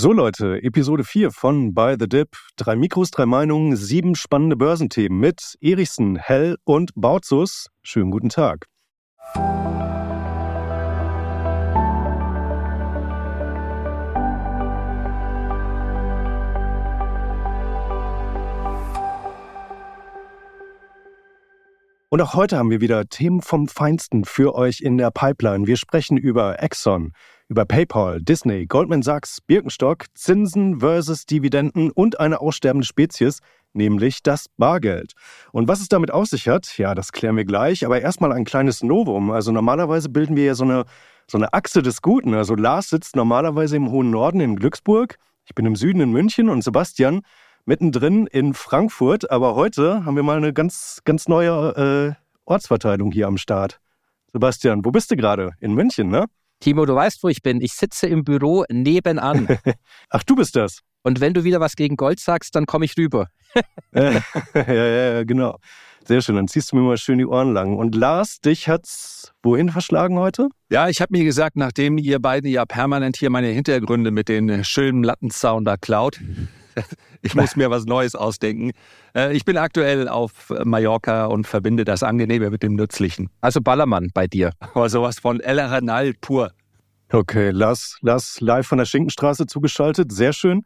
So Leute, Episode 4 von By the Dip. Drei Mikros, drei Meinungen, sieben spannende Börsenthemen mit Erichsen, Hell und Bautzus. Schönen guten Tag. Und auch heute haben wir wieder Themen vom Feinsten für euch in der Pipeline. Wir sprechen über Exxon, über PayPal, Disney, Goldman Sachs, Birkenstock, Zinsen versus Dividenden und eine aussterbende Spezies, nämlich das Bargeld. Und was es damit auf sich hat, ja, das klären wir gleich. Aber erstmal ein kleines Novum. Also normalerweise bilden wir ja so eine, so eine Achse des Guten. Also Lars sitzt normalerweise im hohen Norden in Glücksburg. Ich bin im Süden in München und Sebastian mittendrin in Frankfurt. Aber heute haben wir mal eine ganz, ganz neue äh, Ortsverteilung hier am Start. Sebastian, wo bist du gerade? In München, ne? Timo, du weißt, wo ich bin. Ich sitze im Büro nebenan. Ach, du bist das. Und wenn du wieder was gegen Gold sagst, dann komme ich rüber. ja, ja, ja, genau. Sehr schön, dann ziehst du mir mal schön die Ohren lang. Und Lars, dich hat's wohin verschlagen heute? Ja, ich habe mir gesagt, nachdem ihr beide ja permanent hier meine Hintergründe mit den schönen Lattenzaun da klaut, ich muss mir was Neues ausdenken. Äh, ich bin aktuell auf Mallorca und verbinde das Angenehme mit dem Nützlichen. Also Ballermann bei dir. Aber sowas von El Renal pur. Okay, Lars, Lars live von der Schinkenstraße zugeschaltet. Sehr schön.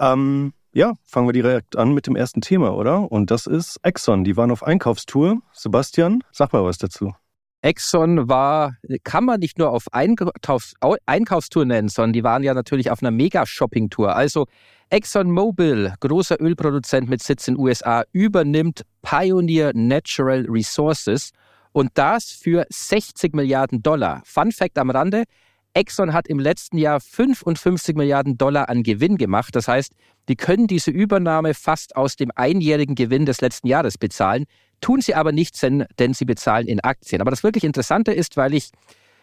Ähm, ja, fangen wir direkt an mit dem ersten Thema, oder? Und das ist Exxon. Die waren auf Einkaufstour. Sebastian, sag mal was dazu. Exxon war, kann man nicht nur auf Einkaufs Einkaufstour nennen, sondern die waren ja natürlich auf einer Mega-Shopping-Tour. Also ExxonMobil, großer Ölproduzent mit Sitz in den USA, übernimmt Pioneer Natural Resources und das für 60 Milliarden Dollar. Fun Fact am Rande, Exxon hat im letzten Jahr 55 Milliarden Dollar an Gewinn gemacht. Das heißt, die können diese Übernahme fast aus dem einjährigen Gewinn des letzten Jahres bezahlen, tun sie aber nicht, denn sie bezahlen in Aktien. Aber das wirklich Interessante ist, weil ich,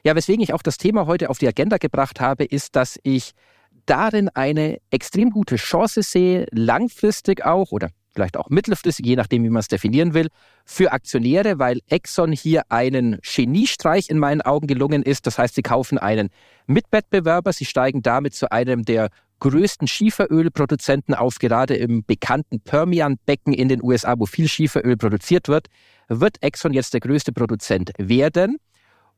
ja, weswegen ich auch das Thema heute auf die Agenda gebracht habe, ist, dass ich darin eine extrem gute Chance sehe, langfristig auch oder vielleicht auch mittelfristig, je nachdem, wie man es definieren will, für Aktionäre, weil Exxon hier einen Geniestreich in meinen Augen gelungen ist. Das heißt, sie kaufen einen Mitwettbewerber, sie steigen damit zu einem der größten Schieferölproduzenten auf, gerade im bekannten Permian-Becken in den USA, wo viel Schieferöl produziert wird, wird Exxon jetzt der größte Produzent werden.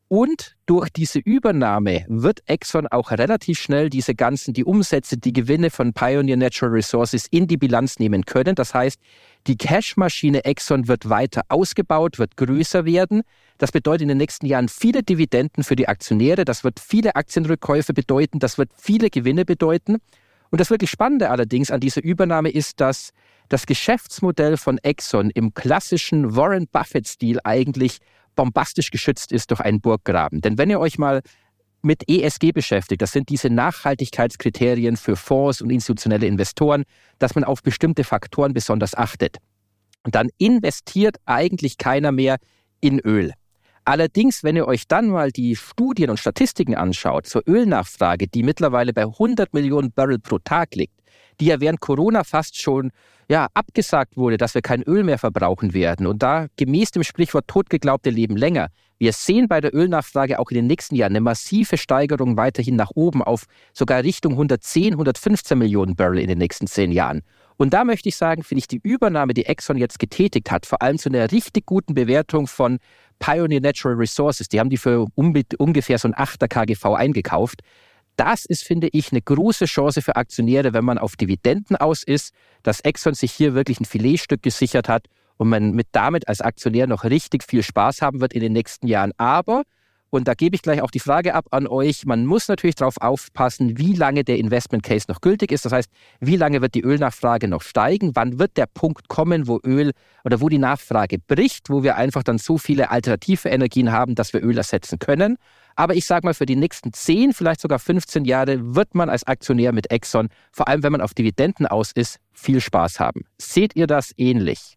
Und durch diese Übernahme wird Exxon auch relativ schnell diese ganzen, die Umsätze, die Gewinne von Pioneer Natural Resources in die Bilanz nehmen können. Das heißt, die Cashmaschine Exxon wird weiter ausgebaut, wird größer werden. Das bedeutet in den nächsten Jahren viele Dividenden für die Aktionäre. Das wird viele Aktienrückkäufe bedeuten. Das wird viele Gewinne bedeuten. Und das wirklich Spannende allerdings an dieser Übernahme ist, dass das Geschäftsmodell von Exxon im klassischen Warren Buffett-Stil eigentlich bombastisch geschützt ist durch einen Burggraben. Denn wenn ihr euch mal mit ESG beschäftigt, das sind diese Nachhaltigkeitskriterien für Fonds und institutionelle Investoren, dass man auf bestimmte Faktoren besonders achtet. Und dann investiert eigentlich keiner mehr in Öl. Allerdings, wenn ihr euch dann mal die Studien und Statistiken anschaut zur Ölnachfrage, die mittlerweile bei 100 Millionen Barrel pro Tag liegt, die ja während Corona fast schon ja, abgesagt wurde, dass wir kein Öl mehr verbrauchen werden. Und da gemäß dem Sprichwort totgeglaubte leben länger. Wir sehen bei der Ölnachfrage auch in den nächsten Jahren eine massive Steigerung weiterhin nach oben auf sogar Richtung 110, 115 Millionen Barrel in den nächsten zehn Jahren. Und da möchte ich sagen, finde ich die Übernahme, die Exxon jetzt getätigt hat, vor allem zu einer richtig guten Bewertung von Pioneer Natural Resources, die haben die für ungefähr so ein 8er KGV eingekauft, das ist, finde ich, eine große Chance für Aktionäre, wenn man auf Dividenden aus ist, dass Exxon sich hier wirklich ein Filetstück gesichert hat und man mit damit als Aktionär noch richtig viel Spaß haben wird in den nächsten Jahren. Aber und da gebe ich gleich auch die Frage ab an euch. Man muss natürlich darauf aufpassen, wie lange der Investment Case noch gültig ist. Das heißt, wie lange wird die Ölnachfrage noch steigen? Wann wird der Punkt kommen, wo Öl oder wo die Nachfrage bricht, wo wir einfach dann so viele alternative Energien haben, dass wir Öl ersetzen können? Aber ich sage mal, für die nächsten 10, vielleicht sogar 15 Jahre wird man als Aktionär mit Exxon, vor allem wenn man auf Dividenden aus ist, viel Spaß haben. Seht ihr das ähnlich?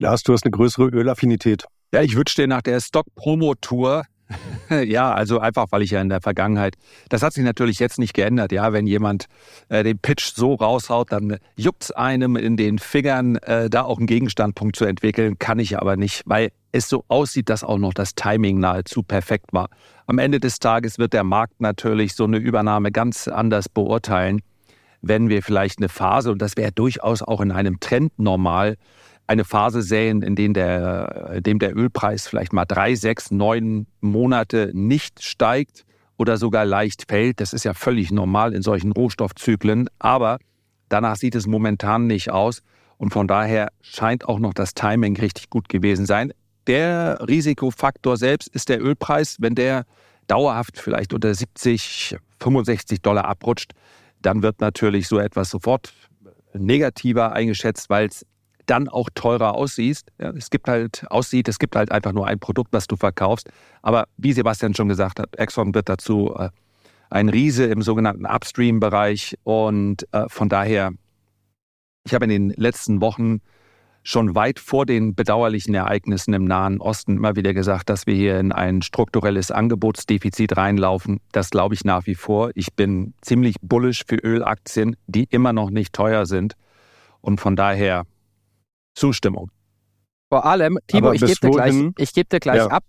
Lars, du hast eine größere Ölaffinität. Ja, ich wünschte nach der Stock-Promo-Tour ja, also einfach, weil ich ja in der Vergangenheit, das hat sich natürlich jetzt nicht geändert, ja, wenn jemand äh, den Pitch so raushaut, dann juckt's einem in den Fingern, äh, da auch einen Gegenstandpunkt zu entwickeln, kann ich aber nicht, weil es so aussieht, dass auch noch das Timing nahezu perfekt war. Am Ende des Tages wird der Markt natürlich so eine Übernahme ganz anders beurteilen. wenn wir vielleicht eine Phase, und das wäre durchaus auch in einem Trend normal, eine Phase sehen, in dem der, in dem der Ölpreis vielleicht mal drei, sechs, neun Monate nicht steigt oder sogar leicht fällt. Das ist ja völlig normal in solchen Rohstoffzyklen. Aber danach sieht es momentan nicht aus. Und von daher scheint auch noch das Timing richtig gut gewesen sein. Der Risikofaktor selbst ist der Ölpreis. Wenn der dauerhaft vielleicht unter 70, 65 Dollar abrutscht, dann wird natürlich so etwas sofort negativer eingeschätzt, weil es dann auch teurer aussieht. Ja, es gibt halt aussieht, es gibt halt einfach nur ein Produkt, was du verkaufst. Aber wie Sebastian schon gesagt hat, Exxon wird dazu äh, ein Riese im sogenannten Upstream-Bereich und äh, von daher, ich habe in den letzten Wochen schon weit vor den bedauerlichen Ereignissen im Nahen Osten immer wieder gesagt, dass wir hier in ein strukturelles Angebotsdefizit reinlaufen. Das glaube ich nach wie vor. Ich bin ziemlich bullisch für Ölaktien, die immer noch nicht teuer sind. Und von daher Zustimmung. Vor allem, Timo, ich gebe dir gleich, ich geb dir gleich ja. ab,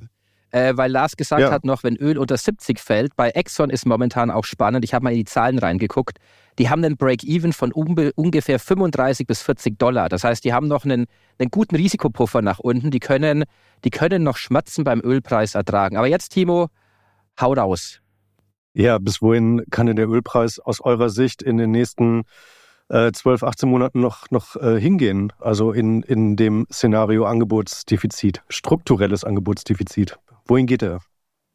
äh, weil Lars gesagt ja. hat noch, wenn Öl unter 70 fällt, bei Exxon ist momentan auch spannend, ich habe mal in die Zahlen reingeguckt, die haben einen Break-Even von ungefähr 35 bis 40 Dollar. Das heißt, die haben noch einen, einen guten Risikopuffer nach unten, die können, die können noch Schmerzen beim Ölpreis ertragen. Aber jetzt, Timo, hau raus. Ja, bis wohin kann denn der Ölpreis aus eurer Sicht in den nächsten äh, 12, 18 Monaten noch, noch äh, hingehen? Also in, in dem Szenario Angebotsdefizit, strukturelles Angebotsdefizit. Wohin geht er?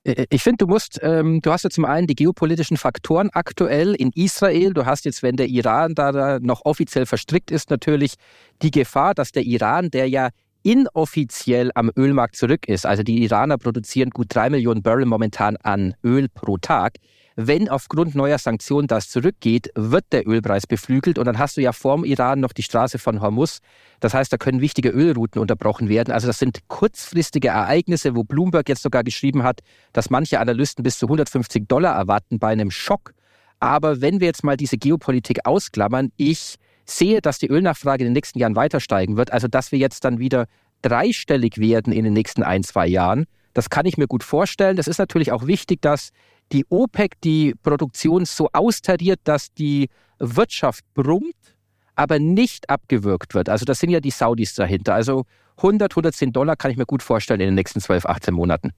Äh, äh, ich finde, du musst, ähm, du hast ja zum einen die geopolitischen Faktoren aktuell in Israel. Du hast jetzt, wenn der Iran da, da noch offiziell verstrickt ist, natürlich die Gefahr, dass der Iran, der ja inoffiziell am Ölmarkt zurück ist, also die Iraner produzieren gut drei Millionen Barrel momentan an Öl pro Tag, wenn aufgrund neuer Sanktionen das zurückgeht, wird der Ölpreis beflügelt und dann hast du ja vorm Iran noch die Straße von Hormuz. Das heißt, da können wichtige Ölrouten unterbrochen werden. Also das sind kurzfristige Ereignisse, wo Bloomberg jetzt sogar geschrieben hat, dass manche Analysten bis zu 150 Dollar erwarten bei einem Schock. Aber wenn wir jetzt mal diese Geopolitik ausklammern, ich sehe, dass die Ölnachfrage in den nächsten Jahren weiter steigen wird. Also dass wir jetzt dann wieder dreistellig werden in den nächsten ein, zwei Jahren. Das kann ich mir gut vorstellen. Das ist natürlich auch wichtig, dass die OPEC die Produktion so austariert, dass die Wirtschaft brummt, aber nicht abgewürgt wird. Also das sind ja die Saudis dahinter. Also 100, 110 Dollar kann ich mir gut vorstellen in den nächsten 12, 18 Monaten.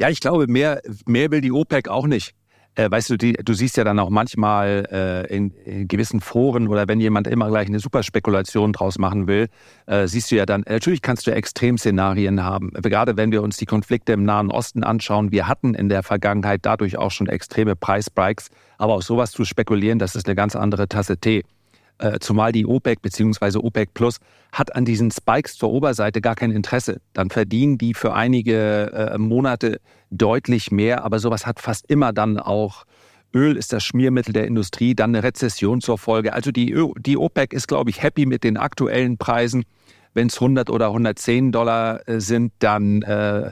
Ja, ich glaube, mehr, mehr will die OPEC auch nicht äh, weißt du, die, du siehst ja dann auch manchmal äh, in, in, gewissen Foren oder wenn jemand immer gleich eine Superspekulation draus machen will, äh, siehst du ja dann, natürlich kannst du Extremszenarien haben. Gerade wenn wir uns die Konflikte im Nahen Osten anschauen, wir hatten in der Vergangenheit dadurch auch schon extreme Preisspikes, aber auf sowas zu spekulieren, das ist eine ganz andere Tasse Tee. Äh, zumal die OPEC bzw. OPEC Plus hat an diesen Spikes zur Oberseite gar kein Interesse. Dann verdienen die für einige äh, Monate deutlich mehr, aber sowas hat fast immer dann auch Öl ist das Schmiermittel der Industrie, dann eine Rezession zur Folge. Also die, die OPEC ist, glaube ich, happy mit den aktuellen Preisen. Wenn es 100 oder 110 Dollar äh, sind, dann äh,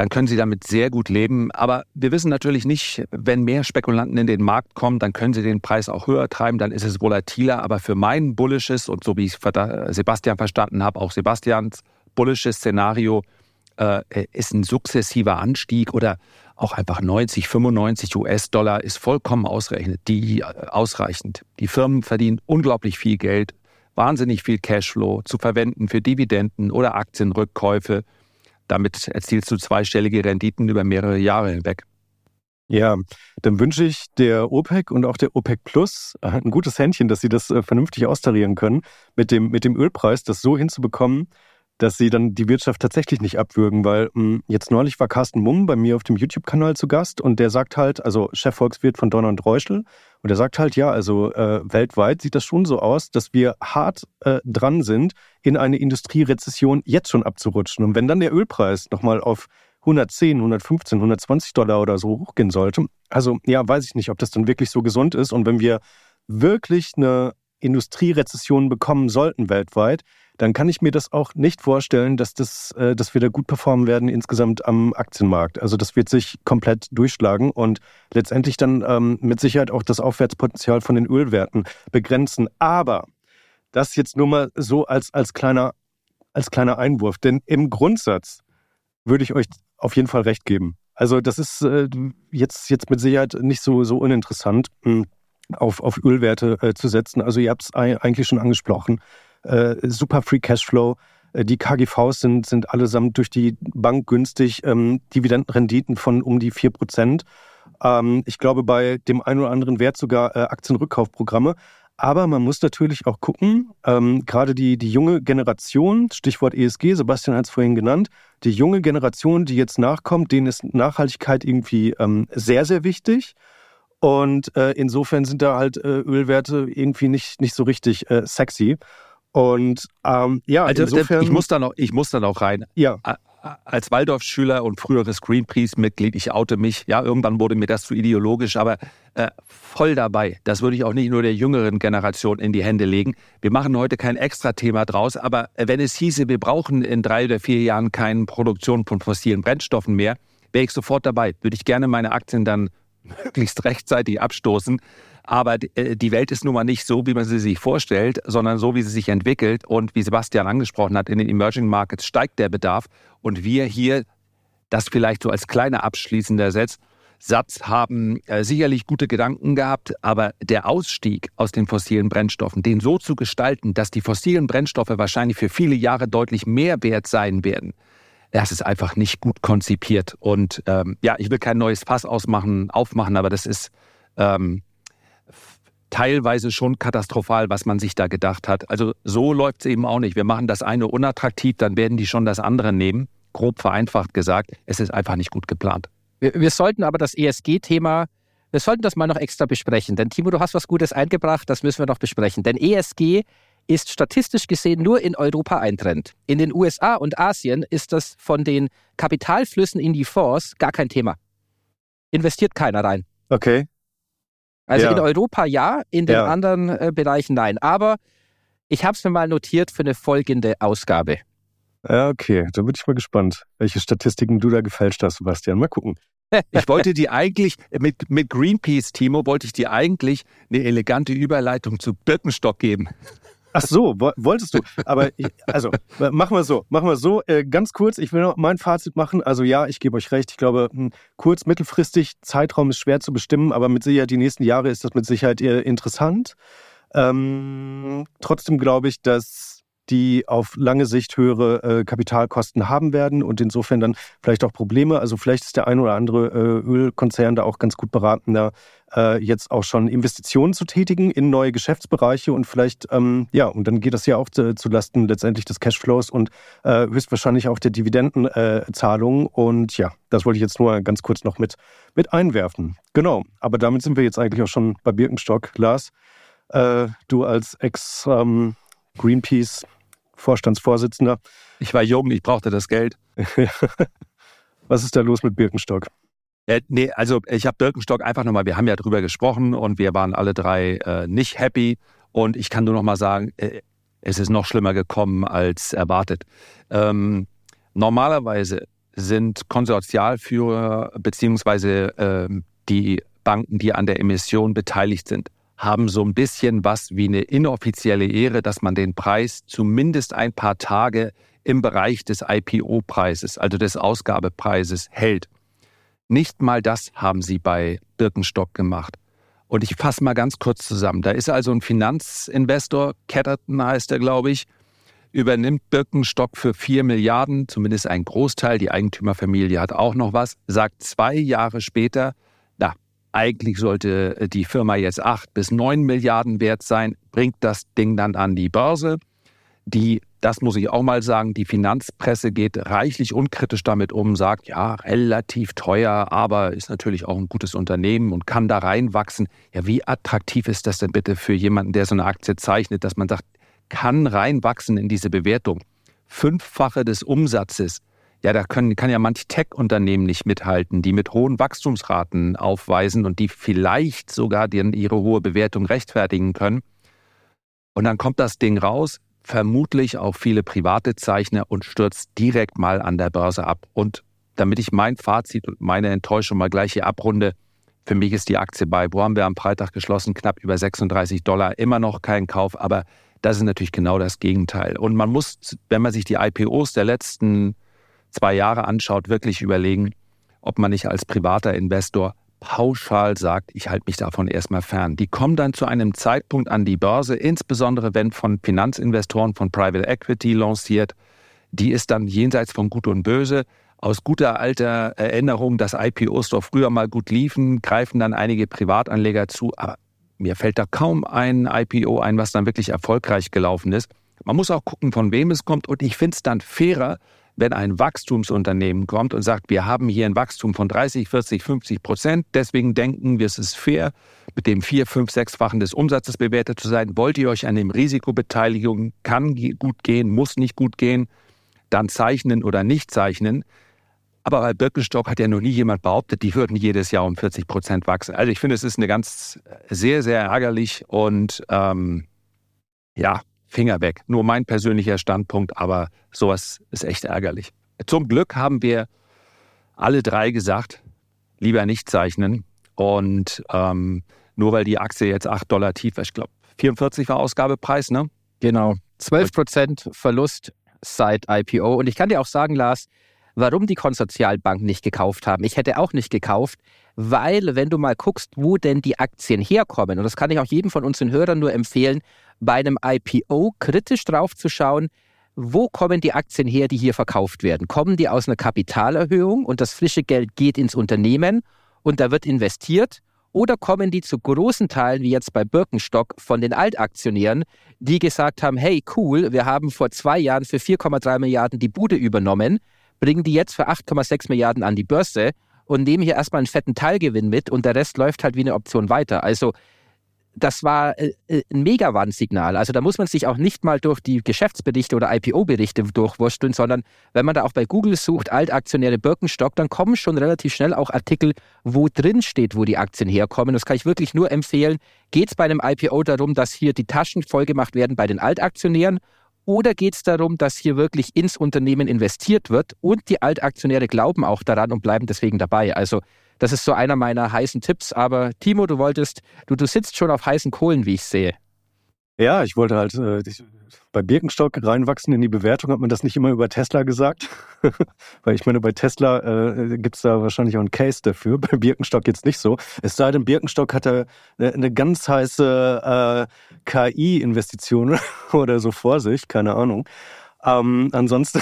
dann können sie damit sehr gut leben. Aber wir wissen natürlich nicht, wenn mehr Spekulanten in den Markt kommen, dann können sie den Preis auch höher treiben, dann ist es volatiler. Aber für mein bullisches und so wie ich Sebastian verstanden habe, auch Sebastians bullisches Szenario äh, ist ein sukzessiver Anstieg oder auch einfach 90, 95 US-Dollar ist vollkommen ausreichend. Die, äh, ausreichend. Die Firmen verdienen unglaublich viel Geld, wahnsinnig viel Cashflow zu verwenden für Dividenden oder Aktienrückkäufe. Damit erzielst du zweistellige Renditen über mehrere Jahre hinweg. Ja, dann wünsche ich der OPEC und auch der OPEC Plus ein gutes Händchen, dass sie das äh, vernünftig austarieren können, mit dem, mit dem Ölpreis das so hinzubekommen, dass sie dann die Wirtschaft tatsächlich nicht abwürgen, weil mh, hm, jetzt neulich war Carsten Mumm bei mir auf dem YouTube-Kanal zu Gast und der sagt halt, also Chefvolkswirt von Donner und Reuschel, und er sagt halt, ja, also äh, weltweit sieht das schon so aus, dass wir hart äh, dran sind, in eine Industrierezession jetzt schon abzurutschen. Und wenn dann der Ölpreis nochmal auf 110, 115, 120 Dollar oder so hochgehen sollte, also ja, weiß ich nicht, ob das dann wirklich so gesund ist. Und wenn wir wirklich eine Industrierezession bekommen sollten weltweit, dann kann ich mir das auch nicht vorstellen, dass, das, äh, dass wir da gut performen werden insgesamt am Aktienmarkt. Also das wird sich komplett durchschlagen und letztendlich dann ähm, mit Sicherheit auch das Aufwärtspotenzial von den Ölwerten begrenzen. Aber das jetzt nur mal so als, als, kleiner, als kleiner Einwurf. Denn im Grundsatz würde ich euch auf jeden Fall recht geben. Also das ist äh, jetzt, jetzt mit Sicherheit nicht so, so uninteressant. Hm auf, auf Ölwerte äh, zu setzen. Also ihr habt es eigentlich schon angesprochen. Äh, super Free Cashflow. Äh, die KGVs sind, sind allesamt durch die Bank günstig. Ähm, Dividendenrenditen von um die 4%. Ähm, ich glaube, bei dem einen oder anderen Wert sogar äh, Aktienrückkaufprogramme. Aber man muss natürlich auch gucken, ähm, gerade die, die junge Generation, Stichwort ESG, Sebastian hat es vorhin genannt, die junge Generation, die jetzt nachkommt, denen ist Nachhaltigkeit irgendwie ähm, sehr, sehr wichtig. Und äh, insofern sind da halt äh, Ölwerte irgendwie nicht, nicht so richtig äh, sexy. Und ähm, ja, also, insofern. Ich muss da noch, ich muss da noch rein. Ja als Waldorf-Schüler und früheres Greenpeace-Mitglied, ich oute mich, ja, irgendwann wurde mir das zu ideologisch, aber äh, voll dabei. Das würde ich auch nicht nur der jüngeren Generation in die Hände legen. Wir machen heute kein Extra-Thema draus, aber wenn es hieße, wir brauchen in drei oder vier Jahren keine Produktion von fossilen Brennstoffen mehr, wäre ich sofort dabei. Würde ich gerne meine Aktien dann möglichst rechtzeitig abstoßen. Aber äh, die Welt ist nun mal nicht so, wie man sie sich vorstellt, sondern so, wie sie sich entwickelt. Und wie Sebastian angesprochen hat, in den Emerging Markets steigt der Bedarf. Und wir hier, das vielleicht so als kleiner abschließender Satz, Satz haben äh, sicherlich gute Gedanken gehabt, aber der Ausstieg aus den fossilen Brennstoffen, den so zu gestalten, dass die fossilen Brennstoffe wahrscheinlich für viele Jahre deutlich mehr wert sein werden, das ist einfach nicht gut konzipiert. Und ähm, ja, ich will kein neues Fass ausmachen, aufmachen, aber das ist ähm, teilweise schon katastrophal, was man sich da gedacht hat. Also so läuft es eben auch nicht. Wir machen das eine unattraktiv, dann werden die schon das andere nehmen. Grob vereinfacht gesagt, es ist einfach nicht gut geplant. Wir, wir sollten aber das ESG-Thema, wir sollten das mal noch extra besprechen. Denn Timo, du hast was Gutes eingebracht, das müssen wir noch besprechen. Denn ESG ist statistisch gesehen nur in Europa ein Trend. In den USA und Asien ist das von den Kapitalflüssen in die Fonds gar kein Thema. Investiert keiner rein. Okay. Also ja. in Europa ja, in den ja. anderen äh, Bereichen nein. Aber ich habe es mir mal notiert für eine folgende Ausgabe. Ja, okay. Da bin ich mal gespannt, welche Statistiken du da gefälscht hast, Sebastian. Mal gucken. Ich wollte dir eigentlich, mit, mit Greenpeace, Timo, wollte ich dir eigentlich eine elegante Überleitung zu Birkenstock geben. Ach so, wolltest du. Aber ich, also, machen wir so, machen wir so. Äh, ganz kurz, ich will noch mein Fazit machen. Also ja, ich gebe euch recht. Ich glaube, hm, kurz, mittelfristig, Zeitraum ist schwer zu bestimmen, aber mit Sicherheit die nächsten Jahre ist das mit Sicherheit eher interessant. Ähm, trotzdem glaube ich, dass die auf lange Sicht höhere äh, Kapitalkosten haben werden und insofern dann vielleicht auch Probleme. Also vielleicht ist der ein oder andere äh, Ölkonzern da auch ganz gut beraten, da äh, jetzt auch schon Investitionen zu tätigen in neue Geschäftsbereiche und vielleicht, ähm, ja, und dann geht das ja auch zu, zu Lasten letztendlich des Cashflows und äh, höchstwahrscheinlich auch der Dividendenzahlungen. und ja, das wollte ich jetzt nur ganz kurz noch mit, mit einwerfen. Genau, aber damit sind wir jetzt eigentlich auch schon bei Birkenstock. Lars, äh, du als Ex- ähm, Vorstandsvorsitzender. Ich war jung, ich brauchte das Geld. Was ist da los mit Birkenstock? Äh, nee, also ich habe Birkenstock einfach nochmal, wir haben ja drüber gesprochen und wir waren alle drei äh, nicht happy. Und ich kann nur nochmal sagen, äh, es ist noch schlimmer gekommen als erwartet. Ähm, normalerweise sind Konsortialführer beziehungsweise äh, die Banken, die an der Emission beteiligt sind, haben so ein bisschen was wie eine inoffizielle Ehre, dass man den Preis zumindest ein paar Tage im Bereich des IPO-Preises, also des Ausgabepreises, hält. Nicht mal das haben sie bei Birkenstock gemacht. Und ich fasse mal ganz kurz zusammen. Da ist also ein Finanzinvestor, Catterton heißt er, glaube ich, übernimmt Birkenstock für 4 Milliarden, zumindest ein Großteil, die Eigentümerfamilie hat auch noch was, sagt zwei Jahre später, eigentlich sollte äh, die Firma jetzt 8 bis 9 Milliarden wert sein, bringt das Ding dann an die Börse. Die, das muss ich auch mal sagen, die Finanzpresse geht reichlich unkritisch damit um, sagt, ja, relativ teuer, aber ist natürlich auch ein gutes Unternehmen und kann da reinwachsen. Ja, wie attraktiv ist das denn bitte für jemanden, der so eine Aktie zeichnet, dass man sagt, kann reinwachsen in diese Bewertung? Fünffache des Umsatzes ja, da können, kann ja manch Tech-Unternehmen nicht mithalten, die mit hohen Wachstumsraten aufweisen und die vielleicht sogar die, ihre hohe Bewertung rechtfertigen können. Und dann kommt das Ding raus, vermutlich auch viele private Zeichner und stürzt direkt mal an der Börse ab. Und damit ich mein Fazit und meine Enttäuschung mal gleich hier abrunde, für mich ist die Aktie bei, wo haben wir am Freitag geschlossen, knapp über 36 Dollar, immer noch kein Kauf, aber das ist natürlich genau das Gegenteil. Und man muss, wenn man sich die IPOs der letzten zwei Jahre anschaut, wirklich überlegen, ob man nicht als privater Investor pauschal sagt, ich halte mich davon erstmal fern. Die kommen dann zu einem Zeitpunkt an die Börse, insbesondere wenn von Finanzinvestoren, von Private Equity lanciert. Die ist dann jenseits von Gut und Böse. Aus guter alter Erinnerung, dass IPOs doch früher mal gut liefen, greifen dann einige Privatanleger zu. Aber mir fällt da kaum ein IPO ein, was dann wirklich erfolgreich gelaufen ist. Man muss auch gucken, von wem es kommt. Und ich finde es dann fairer, wenn ein Wachstumsunternehmen kommt und sagt, wir haben hier ein Wachstum von 30, 40, 50 Prozent, deswegen denken wir, es ist fair, mit dem vier, fünf, sechsfachen des Umsatzes bewertet zu sein. Wollt ihr euch an dem Risiko beteiligen? Kann gut gehen, muss nicht gut gehen, dann zeichnen oder nicht zeichnen. Aber bei Birkenstock hat ja noch nie jemand behauptet, die würden jedes Jahr um 40 Prozent wachsen. Also ich finde, es ist eine ganz sehr, sehr ärgerlich und ähm, ja, Finger weg. Nur mein persönlicher Standpunkt, aber sowas ist echt ärgerlich. Zum Glück haben wir alle drei gesagt, lieber nicht zeichnen. Und ähm, nur weil die Aktie jetzt 8 Dollar tief ist, ich glaube 44 war Ausgabepreis, ne? Genau. 12 Prozent Verlust seit IPO. Und ich kann dir auch sagen, Lars, warum die Konsortialbanken nicht gekauft haben. Ich hätte auch nicht gekauft, weil wenn du mal guckst, wo denn die Aktien herkommen, und das kann ich auch jedem von unseren Hörern nur empfehlen, bei einem IPO kritisch drauf zu schauen, wo kommen die Aktien her, die hier verkauft werden? Kommen die aus einer Kapitalerhöhung und das frische Geld geht ins Unternehmen und da wird investiert? Oder kommen die zu großen Teilen, wie jetzt bei Birkenstock, von den Altaktionären, die gesagt haben, hey cool, wir haben vor zwei Jahren für 4,3 Milliarden die Bude übernommen, bringen die jetzt für 8,6 Milliarden an die Börse und nehmen hier erstmal einen fetten Teilgewinn mit und der Rest läuft halt wie eine Option weiter. Also das war äh, äh, ein Megawarnsignal. Also da muss man sich auch nicht mal durch die Geschäftsberichte oder IPO-Berichte durchwursteln, sondern wenn man da auch bei Google sucht, Altaktionäre Birkenstock, dann kommen schon relativ schnell auch Artikel, wo drin steht, wo die Aktien herkommen. Das kann ich wirklich nur empfehlen. Geht es bei einem IPO darum, dass hier die Taschen vollgemacht werden bei den Altaktionären oder geht es darum, dass hier wirklich ins Unternehmen investiert wird und die Altaktionäre glauben auch daran und bleiben deswegen dabei? Also das ist so einer meiner heißen Tipps. Aber Timo, du wolltest, du, du sitzt schon auf heißen Kohlen, wie ich sehe. Ja, ich wollte halt äh, bei Birkenstock reinwachsen in die Bewertung. Hat man das nicht immer über Tesla gesagt? Weil ich meine, bei Tesla äh, gibt es da wahrscheinlich auch einen Case dafür. Bei Birkenstock jetzt nicht so. Es sei denn, Birkenstock hat da eine ganz heiße äh, KI-Investition oder so vor sich, keine Ahnung. Ähm, ansonsten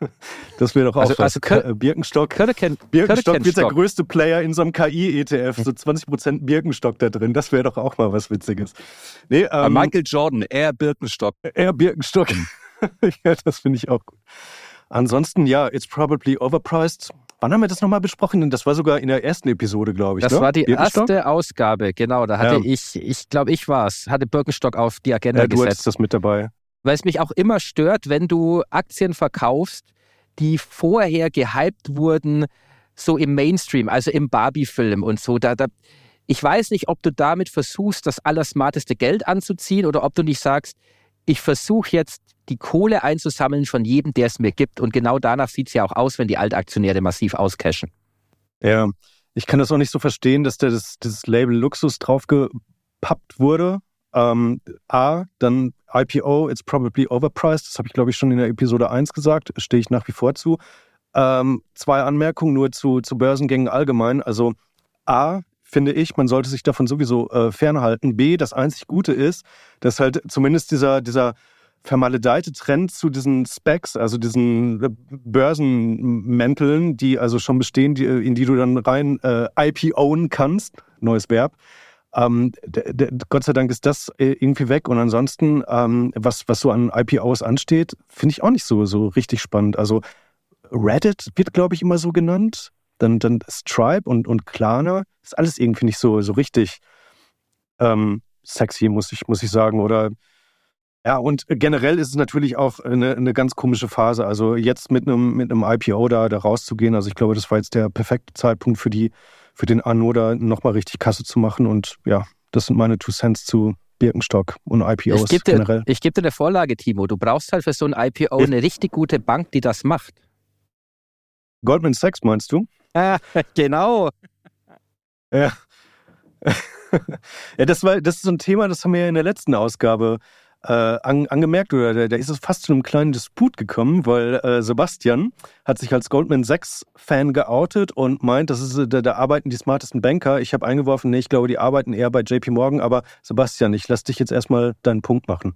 Das wäre doch auch also, was. Also äh, Birkenstock. Birkenstock wird der größte Player in so einem KI-ETF. So 20% Birkenstock da drin. Das wäre doch auch mal was Witziges. Nee, ähm, Michael Jordan, Air Birkenstock. Air Birkenstock. ja, das finde ich auch gut. Ansonsten, ja, it's probably overpriced. Wann haben wir das nochmal besprochen? Das war sogar in der ersten Episode, glaube ich. Das ne? war die erste Ausgabe, genau. Da hatte ja. ich, ich glaube, ich war es, hatte Birkenstock auf die Agenda ja, du gesetzt. Du hattest das mit dabei weil es mich auch immer stört, wenn du Aktien verkaufst, die vorher gehypt wurden, so im Mainstream, also im Barbie-Film und so. Da, da, ich weiß nicht, ob du damit versuchst, das allersmarteste Geld anzuziehen oder ob du nicht sagst, ich versuche jetzt die Kohle einzusammeln von jedem, der es mir gibt. Und genau danach sieht es ja auch aus, wenn die Altaktionäre massiv auscashen. Ja, ich kann das auch nicht so verstehen, dass da das, das Label Luxus draufgepappt wurde. Ähm, A, dann IPO, it's probably overpriced. Das habe ich, glaube ich, schon in der Episode 1 gesagt. Stehe ich nach wie vor zu. Ähm, zwei Anmerkungen nur zu, zu Börsengängen allgemein. Also A, finde ich, man sollte sich davon sowieso äh, fernhalten. B, das einzig Gute ist, dass halt zumindest dieser, dieser vermaledeite Trend zu diesen Specs, also diesen äh, Börsenmänteln, die also schon bestehen, die, in die du dann rein äh, IPOen kannst, neues Verb, ähm, Gott sei Dank ist das äh, irgendwie weg. Und ansonsten, ähm, was, was so an IPOs ansteht, finde ich auch nicht so, so richtig spannend. Also Reddit wird, glaube ich, immer so genannt. Dann, dann Stripe und, und Klarna. Ist alles irgendwie nicht so, so richtig ähm, sexy, muss ich, muss ich sagen. Oder ja, und generell ist es natürlich auch eine, eine ganz komische Phase. Also jetzt mit einem, mit einem IPO da, da rauszugehen, also ich glaube, das war jetzt der perfekte Zeitpunkt für die für den Anoda nochmal richtig Kasse zu machen. Und ja, das sind meine Two Cents zu Birkenstock und IPOs ich geb dir, generell. Ich gebe dir eine Vorlage, Timo. Du brauchst halt für so ein IPO eine richtig gute Bank, die das macht. Goldman Sachs meinst du? Ah, genau. Ja. ja, das war, das ist so ein Thema, das haben wir ja in der letzten Ausgabe äh, an, angemerkt oder da, ist es fast zu einem kleinen Disput gekommen, weil äh, Sebastian hat sich als Goldman Sachs-Fan geoutet und meint, das ist, da, da arbeiten die smartesten Banker. Ich habe eingeworfen, nee, ich glaube, die arbeiten eher bei JP Morgan, aber Sebastian, ich lasse dich jetzt erstmal deinen Punkt machen.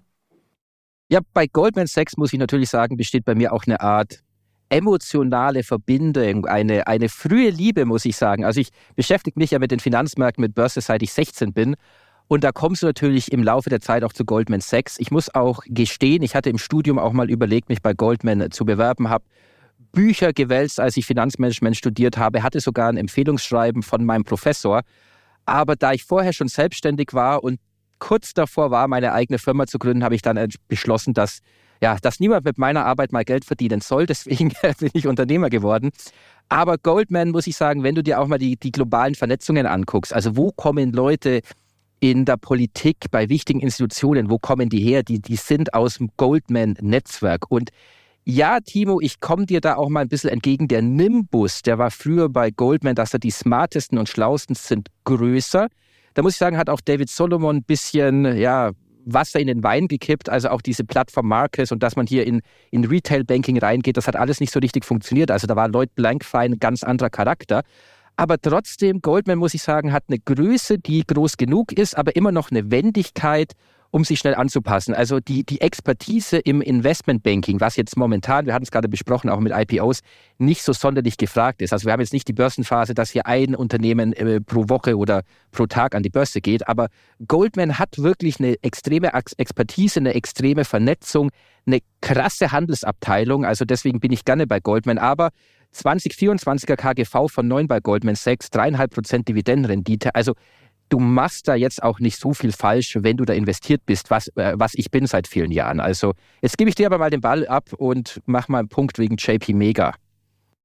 Ja, bei Goldman Sachs muss ich natürlich sagen, besteht bei mir auch eine Art emotionale Verbindung, eine, eine frühe Liebe, muss ich sagen. Also ich beschäftige mich ja mit den Finanzmärkten mit Börse, seit ich 16 bin. Und da kommst du natürlich im Laufe der Zeit auch zu Goldman Sachs. Ich muss auch gestehen, ich hatte im Studium auch mal überlegt, mich bei Goldman zu bewerben, habe Bücher gewälzt, als ich Finanzmanagement studiert habe, hatte sogar ein Empfehlungsschreiben von meinem Professor. Aber da ich vorher schon selbstständig war und kurz davor war, meine eigene Firma zu gründen, habe ich dann beschlossen, dass ja, dass niemand mit meiner Arbeit mal Geld verdienen soll. Deswegen bin ich Unternehmer geworden. Aber Goldman, muss ich sagen, wenn du dir auch mal die, die globalen Vernetzungen anguckst, also wo kommen Leute in der Politik, bei wichtigen Institutionen, wo kommen die her? Die, die sind aus dem Goldman-Netzwerk. Und ja, Timo, ich komme dir da auch mal ein bisschen entgegen. Der Nimbus, der war früher bei Goldman, dass er die smartesten und schlauesten sind, größer. Da muss ich sagen, hat auch David Solomon ein bisschen, ja, Wasser in den Wein gekippt, also auch diese Plattform Marcus und dass man hier in, in Retail-Banking reingeht, das hat alles nicht so richtig funktioniert. Also da war Lloyd Blankfein ein ganz anderer Charakter. Aber trotzdem, Goldman, muss ich sagen, hat eine Größe, die groß genug ist, aber immer noch eine Wendigkeit um sich schnell anzupassen. Also die, die Expertise im Investmentbanking, was jetzt momentan, wir hatten es gerade besprochen, auch mit IPOs, nicht so sonderlich gefragt ist. Also wir haben jetzt nicht die Börsenphase, dass hier ein Unternehmen äh, pro Woche oder pro Tag an die Börse geht, aber Goldman hat wirklich eine extreme Expertise, eine extreme Vernetzung, eine krasse Handelsabteilung. Also deswegen bin ich gerne bei Goldman. Aber 2024er KGV von 9 bei Goldman Sachs, 3,5% Dividendenrendite. Also du machst da jetzt auch nicht so viel falsch, wenn du da investiert bist, was, äh, was ich bin seit vielen Jahren. Also jetzt gebe ich dir aber mal den Ball ab und mach mal einen Punkt wegen JP Mega.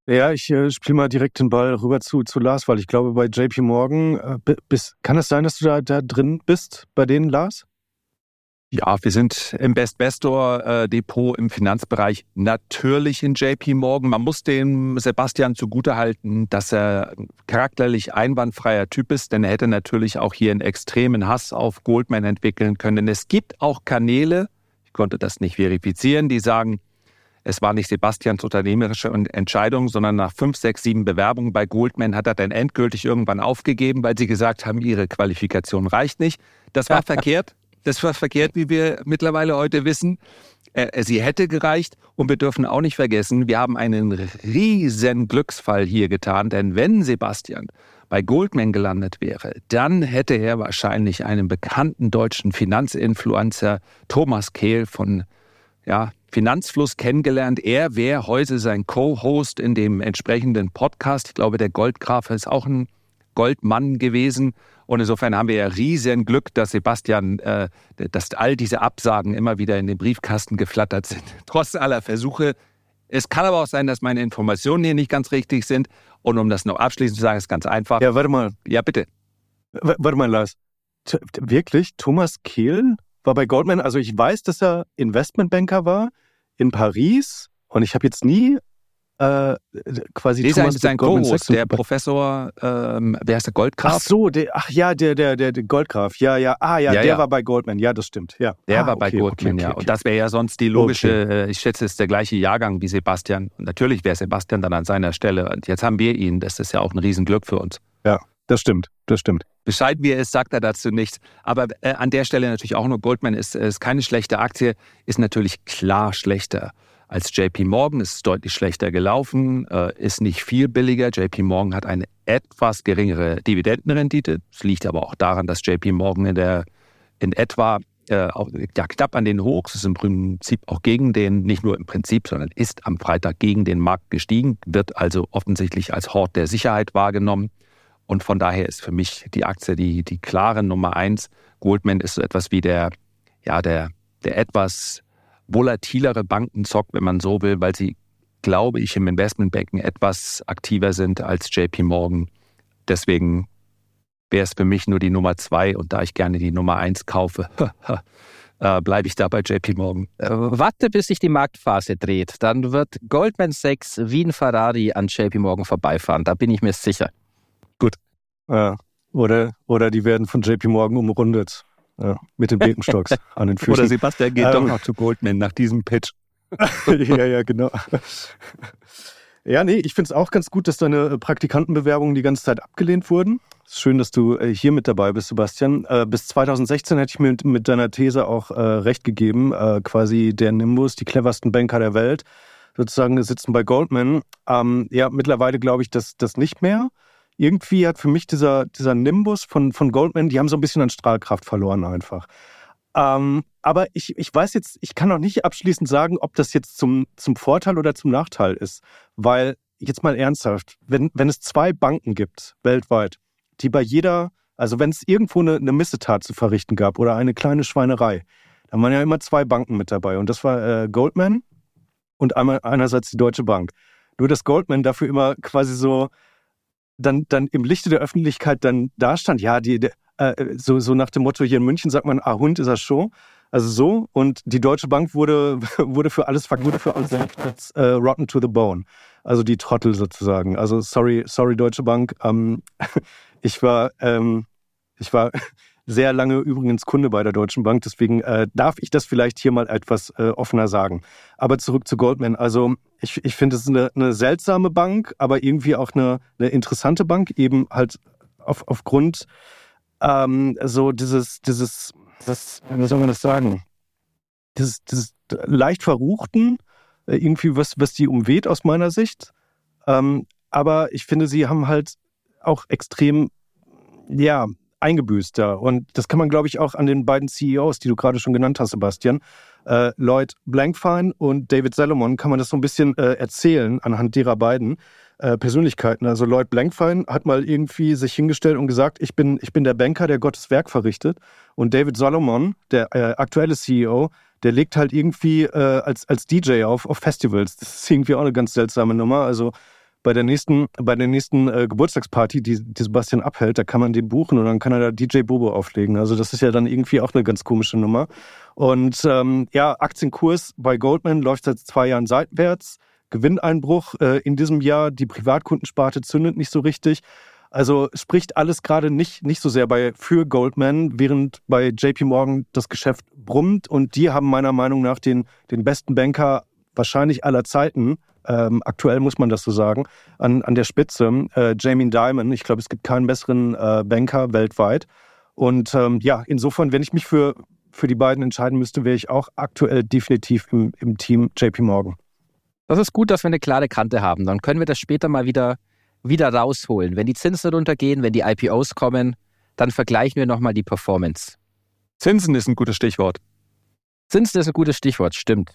Ja, ich äh, spiele mal direkt den Ball rüber zu, zu Lars, weil ich glaube, bei JP Morgan, äh, bis, kann es sein, dass du da, da drin bist bei denen, Lars? Ja, wir sind im Best Bestor äh, Depot im Finanzbereich natürlich in JP Morgan. Man muss dem Sebastian zugutehalten, dass er charakterlich einwandfreier Typ ist, denn er hätte natürlich auch hier einen extremen Hass auf Goldman entwickeln können. Es gibt auch Kanäle, ich konnte das nicht verifizieren, die sagen, es war nicht Sebastians unternehmerische Entscheidung, sondern nach fünf, sechs, sieben Bewerbungen bei Goldman hat er dann endgültig irgendwann aufgegeben, weil sie gesagt haben, ihre Qualifikation reicht nicht. Das war verkehrt. Das war verkehrt, wie wir mittlerweile heute wissen. Äh, sie hätte gereicht und wir dürfen auch nicht vergessen, wir haben einen riesen Glücksfall hier getan, denn wenn Sebastian bei Goldman gelandet wäre, dann hätte er wahrscheinlich einen bekannten deutschen Finanzinfluencer Thomas Kehl von ja, Finanzfluss kennengelernt. Er wäre heute sein Co-Host in dem entsprechenden Podcast. Ich glaube, der Goldgraf ist auch ein Goldmann gewesen. Und insofern haben wir ja riesen Glück, dass Sebastian, äh, dass all diese Absagen immer wieder in den Briefkasten geflattert sind, trotz aller Versuche. Es kann aber auch sein, dass meine Informationen hier nicht ganz richtig sind. Und um das noch abschließend zu sagen, ist ganz einfach. Ja, warte mal. Ja, bitte. W warte mal, Lars. T wirklich? Thomas Kehl war bei Goldman? Also ich weiß, dass er Investmentbanker war in Paris. Und ich habe jetzt nie äh, quasi nee, Thomas sein, Co-Host, der Professor, ähm, wer ist der Goldgraf? Ach so, der, ach ja, der, der, der, der Goldgraf, ja, ja, ah ja, ja der ja. war bei Goldman, ja, das stimmt, ja. Der ah, war bei Goldman, okay, ja. Und das wäre ja sonst die logische, äh, ich schätze, es ist der gleiche Jahrgang wie Sebastian. Und natürlich wäre Sebastian dann an seiner Stelle. Und jetzt haben wir ihn, das ist ja auch ein Riesenglück für uns. Ja, das stimmt, das stimmt. Bescheid wie er ist, sagt er dazu nichts. Aber äh, an der Stelle natürlich auch nur Goldman ist, ist keine schlechte Aktie, ist natürlich klar schlechter als JP Morgan. Es ist deutlich schlechter gelaufen, äh, ist nicht viel billiger. JP Morgan hat eine etwas geringere Dividendenrendite. Es liegt aber auch daran, dass JP Morgan in, der, in etwa äh, ja, knapp an den Hochs ist im Prinzip auch gegen den, nicht nur im Prinzip, sondern ist am Freitag gegen den Markt gestiegen, wird also offensichtlich als Hort der Sicherheit wahrgenommen. Und von daher ist für mich die Aktie die, die klare Nummer eins. Goldman ist so etwas wie der, ja, der, der etwas volatilere Bankenzock, wenn man so will, weil sie, glaube ich, im Investmentbanking etwas aktiver sind als JP Morgan. Deswegen wäre es für mich nur die Nummer zwei und da ich gerne die Nummer eins kaufe, äh, bleibe ich da bei JP Morgan. Äh, warte, bis sich die Marktphase dreht. Dann wird Goldman Sachs wie ein Ferrari an JP Morgan vorbeifahren. Da bin ich mir sicher. Gut. Ja. Oder, oder die werden von JP Morgan umrundet. Ja, mit den Birkenstocks an den Füßen. Oder Sebastian geht ähm, doch noch zu Goldman nach diesem Pitch. ja, ja, genau. Ja, nee, ich finde es auch ganz gut, dass deine Praktikantenbewerbungen die ganze Zeit abgelehnt wurden. Schön, dass du äh, hier mit dabei bist, Sebastian. Äh, bis 2016 hätte ich mir mit, deiner These auch äh, recht gegeben. Quasi der Nimbus, die cleversten Banker der Welt, sozusagen sitzen bei Goldman. Ähm, ja, mittlerweile glaube ich das, das nicht mehr. Irgendwie hat für mich dieser, dieser Nimbus von, von Goldman, die haben so ein bisschen an Strahlkraft verloren einfach. Ähm, aber ich, ich weiß jetzt, ich kann noch nicht abschließend sagen, ob das jetzt zum, zum Vorteil oder zum Nachteil ist. Weil, jetzt mal ernsthaft, wenn, wenn es zwei Banken gibt, weltweit, die bei jeder, also wenn es irgendwo eine, eine Missetat zu verrichten gab oder eine kleine Schweinerei, dann waren ja immer zwei Banken mit dabei. Und das war äh, Goldman und einmal einerseits die Deutsche Bank. Nur dass Goldman dafür immer quasi so dann, dann im Lichte der Öffentlichkeit dann dastand, ja, die, äh, so, so nach dem Motto, hier in München sagt man, ah, Hund ist er schon. Also so. Und die Deutsche Bank wurde, wurde für alles wurde für alles äh, rotten to the bone. Also die Trottel sozusagen. Also sorry, sorry Deutsche Bank. Ähm, ich war, ähm, ich war sehr lange übrigens Kunde bei der Deutschen Bank, deswegen äh, darf ich das vielleicht hier mal etwas äh, offener sagen. Aber zurück zu Goldman. Also ich, ich finde, es ist eine, eine seltsame Bank, aber irgendwie auch eine, eine interessante Bank, eben halt auf, aufgrund ähm, so dieses, dieses, was, wie soll man das sagen? Dieses, dieses leicht verruchten, äh, irgendwie was, was die umweht aus meiner Sicht. Ähm, aber ich finde, sie haben halt auch extrem, ja, eingebüßt da. Und das kann man, glaube ich, auch an den beiden CEOs, die du gerade schon genannt hast, Sebastian, äh, Lloyd Blankfein und David Salomon, kann man das so ein bisschen äh, erzählen anhand derer beiden. Äh, Persönlichkeiten. Also Lloyd Blankfein hat mal irgendwie sich hingestellt und gesagt, ich bin, ich bin der Banker, der Gottes Werk verrichtet. Und David Solomon, der äh, aktuelle CEO, der legt halt irgendwie äh, als, als DJ auf, auf Festivals. Das ist irgendwie auch eine ganz seltsame Nummer. Also bei der nächsten, bei der nächsten äh, Geburtstagsparty, die, die Sebastian abhält, da kann man den buchen und dann kann er da DJ Bobo auflegen. Also das ist ja dann irgendwie auch eine ganz komische Nummer. Und ähm, ja, Aktienkurs bei Goldman läuft seit zwei Jahren seitwärts. Gewinneinbruch äh, in diesem Jahr. Die Privatkundensparte zündet nicht so richtig. Also spricht alles gerade nicht, nicht so sehr bei, für Goldman, während bei JP Morgan das Geschäft brummt. Und die haben meiner Meinung nach den, den besten Banker wahrscheinlich aller Zeiten. Ähm, aktuell muss man das so sagen, an, an der Spitze. Äh, Jamie Dimon, ich glaube, es gibt keinen besseren äh, Banker weltweit. Und ähm, ja, insofern, wenn ich mich für, für die beiden entscheiden müsste, wäre ich auch aktuell definitiv im, im Team JP Morgan. Das ist gut, dass wir eine klare Kante haben. Dann können wir das später mal wieder, wieder rausholen. Wenn die Zinsen runtergehen, wenn die IPOs kommen, dann vergleichen wir nochmal die Performance. Zinsen ist ein gutes Stichwort. Zinsen ist ein gutes Stichwort, stimmt.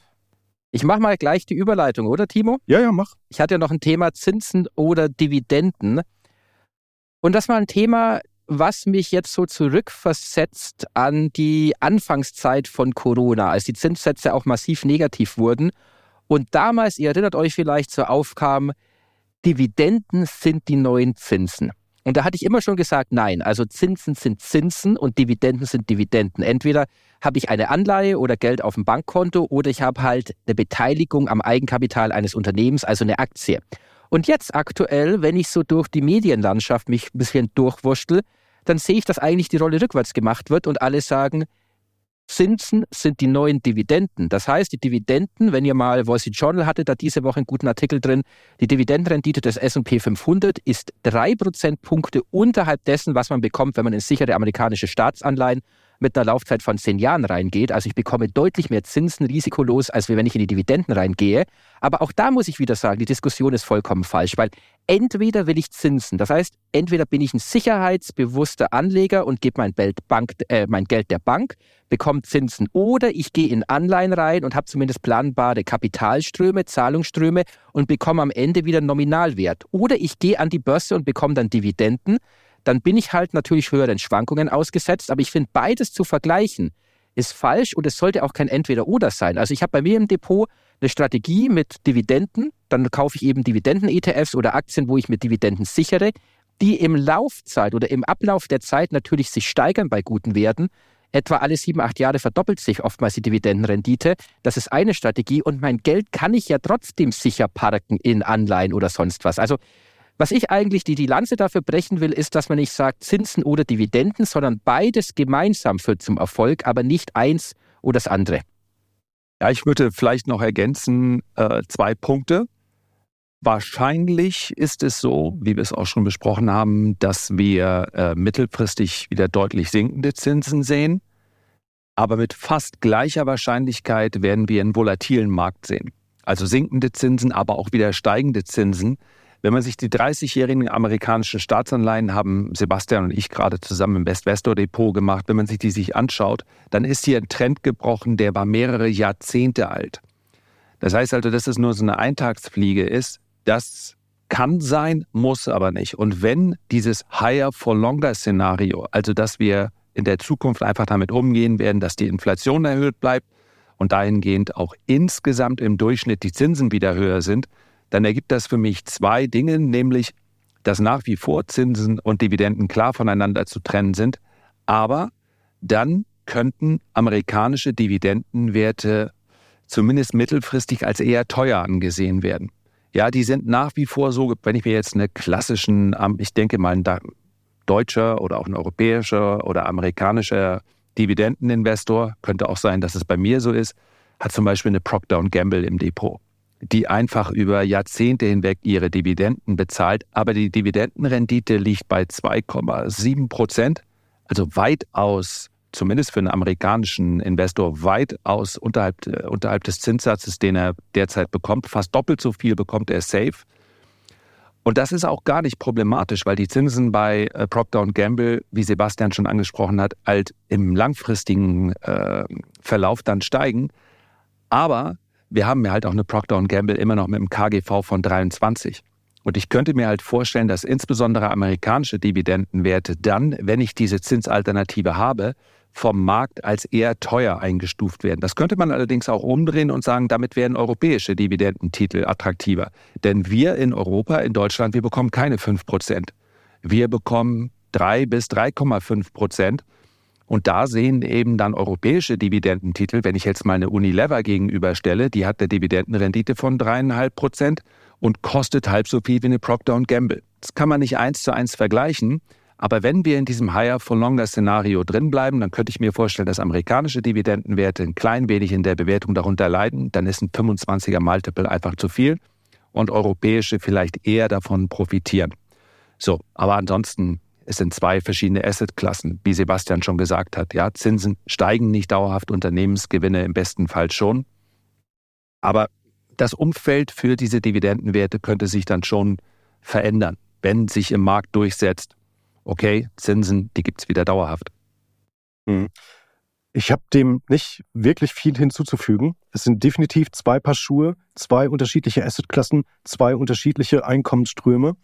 Ich mache mal gleich die Überleitung, oder Timo? Ja, ja, mach. Ich hatte ja noch ein Thema Zinsen oder Dividenden. Und das war ein Thema, was mich jetzt so zurückversetzt an die Anfangszeit von Corona, als die Zinssätze auch massiv negativ wurden und damals, ihr erinnert euch vielleicht, so aufkam, Dividenden sind die neuen Zinsen. Und da hatte ich immer schon gesagt, nein, also Zinsen sind Zinsen und Dividenden sind Dividenden. Entweder habe ich eine Anleihe oder Geld auf dem Bankkonto oder ich habe halt eine Beteiligung am Eigenkapital eines Unternehmens, also eine Aktie. Und jetzt aktuell, wenn ich so durch die Medienlandschaft mich ein bisschen durchwurschtel, dann sehe ich, dass eigentlich die Rolle rückwärts gemacht wird und alle sagen, Zinsen sind die neuen Dividenden. Das heißt, die Dividenden, wenn ihr mal Wall Street Journal hattet, da diese Woche einen guten Artikel drin, die Dividendenrendite des S&P 500 ist drei Prozentpunkte unterhalb dessen, was man bekommt, wenn man in sichere amerikanische Staatsanleihen mit einer Laufzeit von zehn Jahren reingeht. Also ich bekomme deutlich mehr Zinsen risikolos, als wenn ich in die Dividenden reingehe. Aber auch da muss ich wieder sagen, die Diskussion ist vollkommen falsch, weil entweder will ich Zinsen, das heißt, entweder bin ich ein sicherheitsbewusster Anleger und gebe mein, äh, mein Geld der Bank, bekomme Zinsen, oder ich gehe in Anleihen rein und habe zumindest planbare Kapitalströme, Zahlungsströme und bekomme am Ende wieder Nominalwert. Oder ich gehe an die Börse und bekomme dann Dividenden dann bin ich halt natürlich höheren Schwankungen ausgesetzt. Aber ich finde, beides zu vergleichen ist falsch und es sollte auch kein Entweder-Oder sein. Also ich habe bei mir im Depot eine Strategie mit Dividenden, dann kaufe ich eben Dividenden-ETFs oder Aktien, wo ich mit Dividenden sichere, die im Laufzeit oder im Ablauf der Zeit natürlich sich steigern bei guten Werten. Etwa alle sieben, acht Jahre verdoppelt sich oftmals die Dividendenrendite. Das ist eine Strategie und mein Geld kann ich ja trotzdem sicher parken in Anleihen oder sonst was. Also Was ich eigentlich die, die Lanze dafür brechen will, ist, dass man nicht sagt Zinsen oder Dividenden, sondern beides gemeinsam führt zum Erfolg, aber nicht eins oder das andere. Ja, ich würde vielleicht noch ergänzen, äh, zwei Punkte. Wahrscheinlich ist es so, wie wir es auch schon besprochen haben, dass wir äh, mittelfristig wieder deutlich sinkende Zinsen sehen. Aber mit fast gleicher Wahrscheinlichkeit werden wir einen volatilen Markt sehen. Also sinkende Zinsen, aber auch wieder steigende Zinsen. Wenn man sich die 30-jährigen amerikanischen Staatsanleihen haben Sebastian und ich gerade zusammen im Westvestor Depot gemacht, wenn man sich die sich anschaut, dann ist hier ein Trend gebrochen, der war mehrere Jahrzehnte alt. Das heißt also, dass es nur so eine Eintagsfliege ist, das kann sein, muss aber nicht. Und wenn dieses Higher for Longer Szenario, also dass wir in der Zukunft einfach damit umgehen werden, dass die Inflation erhöht bleibt und dahingehend auch insgesamt im Durchschnitt die Zinsen wieder höher sind, dann ergibt das für mich zwei Dinge, nämlich, dass nach wie vor Zinsen und Dividenden klar voneinander zu trennen sind, aber dann könnten amerikanische Dividendenwerte zumindest mittelfristig als eher teuer angesehen werden. Ja, die sind nach wie vor so, wenn ich mir jetzt eine klassischen, ich denke mal ein deutscher oder auch ein europäischer oder amerikanischer Dividendeninvestor, könnte auch sein, dass es bei mir so ist, hat zum Beispiel eine Procter Gamble im Depot die einfach über Jahrzehnte hinweg ihre Dividenden bezahlt. Aber die Dividendenrendite liegt bei 2,7 Prozent, also weitaus, zumindest für einen amerikanischen Investor, weitaus unterhalb, äh, unterhalb des Zinssatzes, den er derzeit bekommt. Fast doppelt so viel bekommt er safe. Und das ist auch gar nicht problematisch, weil die Zinsen bei äh, Procter Gamble, wie Sebastian schon angesprochen hat, halt im langfristigen äh, Verlauf dann steigen. Aber wir haben ja halt auch eine Procter Gamble immer noch mit einem KGV von 23. Und ich könnte mir halt vorstellen, dass insbesondere amerikanische Dividendenwerte dann, wenn ich diese Zinsalternative habe, vom Markt als eher teuer eingestuft werden. Das könnte man allerdings auch umdrehen und sagen, damit werden europäische Dividendentitel attraktiver. Denn wir in Europa, in Deutschland, wir bekommen keine 5 Prozent. Wir bekommen 3 bis 3,5 Prozent. Und da sehen eben dann europäische Dividendentitel, wenn ich jetzt mal eine Unilever gegenüberstelle, die hat eine Dividendenrendite von dreieinhalb Prozent und kostet halb so viel wie eine Procter Gamble. Das kann man nicht eins zu eins vergleichen. Aber wenn wir in diesem Higher for Longer Szenario drinbleiben, dann könnte ich mir vorstellen, dass amerikanische Dividendenwerte ein klein wenig in der Bewertung darunter leiden. Dann ist ein 25er Multiple einfach zu viel und europäische vielleicht eher davon profitieren. So, aber ansonsten es sind zwei verschiedene Assetklassen, wie Sebastian schon gesagt hat. Ja, Zinsen steigen nicht dauerhaft, Unternehmensgewinne im besten Fall schon. Aber das Umfeld für diese Dividendenwerte könnte sich dann schon verändern, wenn sich im Markt durchsetzt, okay, Zinsen, die gibt es wieder dauerhaft. Hm. Ich habe dem nicht wirklich viel hinzuzufügen. Es sind definitiv zwei Paar Schuhe, zwei unterschiedliche Assetklassen, zwei unterschiedliche Einkommensströme.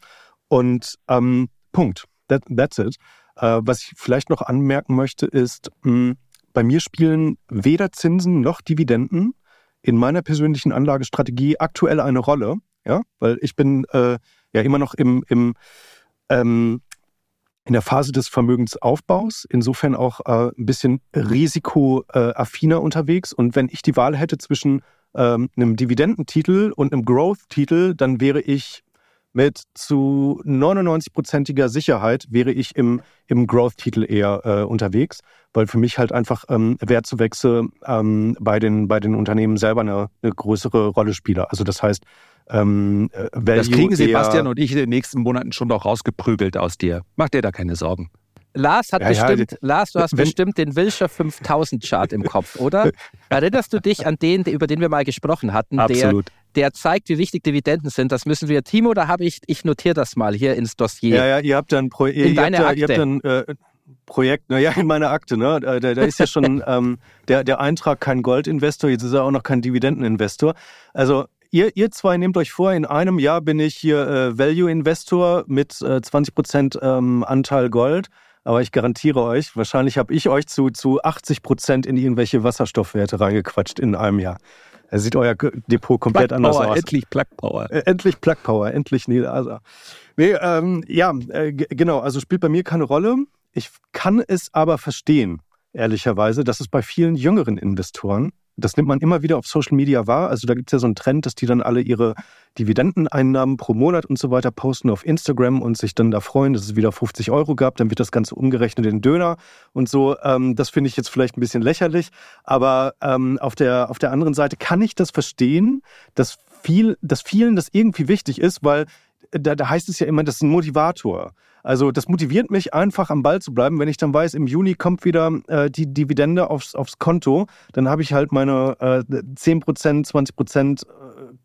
Und ähm, Punkt. That, that's it. Äh, was ich vielleicht noch anmerken möchte, ist, mh, hm, bei mir spielen weder Zinsen noch Dividenden in meiner persönlichen Anlagestrategie aktuell eine Rolle. Ja, weil ich bin äh, ja immer noch im, im ähm, in der Phase des Vermögensaufbaus, insofern auch äh, ein bisschen risikoaffiner unterwegs. Und wenn ich die Wahl hätte zwischen ähm, einem Dividendentitel und einem Growth-Titel, dann wäre ich mit zu 99-prozentiger Sicherheit wäre ich im, im Growth-Titel eher äh, unterwegs, weil für mich halt einfach ähm, Wertzuwächse ähm, bei, den, bei den Unternehmen selber eine, eine größere Rolle spielen. Also das heißt, ähm, äh, das kriegen Sebastian und ich in den nächsten Monaten schon noch rausgeprügelt aus dir. Mach dir da keine Sorgen. Lars hat ja, bestimmt, ja, Lars, du hast bestimmt den Wilshire 5000 Chart im Kopf, oder? Erinnerst du dich an den, über den wir mal gesprochen hatten? Absolut. Der, der zeigt, wie wichtig Dividenden sind. Das müssen wir, Timo, da habe ich, ich notiere das mal hier ins Dossier. Ja, ja, ihr habt dann Pro in habt, Akte. Ihr habt dann, äh, Projekt, naja, in meiner Akte, ne? Da, da ist ja schon ähm, der, der Eintrag kein Goldinvestor, jetzt ist er auch noch kein Dividendeninvestor. Also ihr, ihr zwei nehmt euch vor, in einem Jahr bin ich hier äh, Value Investor mit äh, 20% ähm, Anteil Gold. Aber ich garantiere euch, wahrscheinlich habe ich euch zu, zu 80 Prozent in irgendwelche Wasserstoffwerte reingequatscht in einem Jahr. Da sieht euer Depot komplett Plug anders Power, aus. Endlich Plug Power. Äh, endlich Plug Power, endlich Neil Also. Nee, ähm, ja, äh, genau, also spielt bei mir keine Rolle. Ich kann es aber verstehen, ehrlicherweise, dass es bei vielen jüngeren Investoren Das nimmt man immer wieder auf Social Media wahr. Also da gibt es ja so einen Trend, dass die dann alle ihre Dividendeneinnahmen pro Monat und so weiter posten auf Instagram und sich dann da freuen, dass es wieder 50 Euro gab. Dann wird das Ganze umgerechnet in Döner und so. Ähm, das finde ich jetzt vielleicht ein bisschen lächerlich. Aber ähm, auf, der, auf der anderen Seite kann ich das verstehen, dass, viel, dass vielen das irgendwie wichtig ist, weil da, da heißt es ja immer, das ist ein Motivator. Also das motiviert mich einfach am Ball zu bleiben, wenn ich dann weiß, im Juni kommt wieder äh, die Dividende aufs, aufs Konto, dann habe ich halt meine äh, 10%, 20% äh,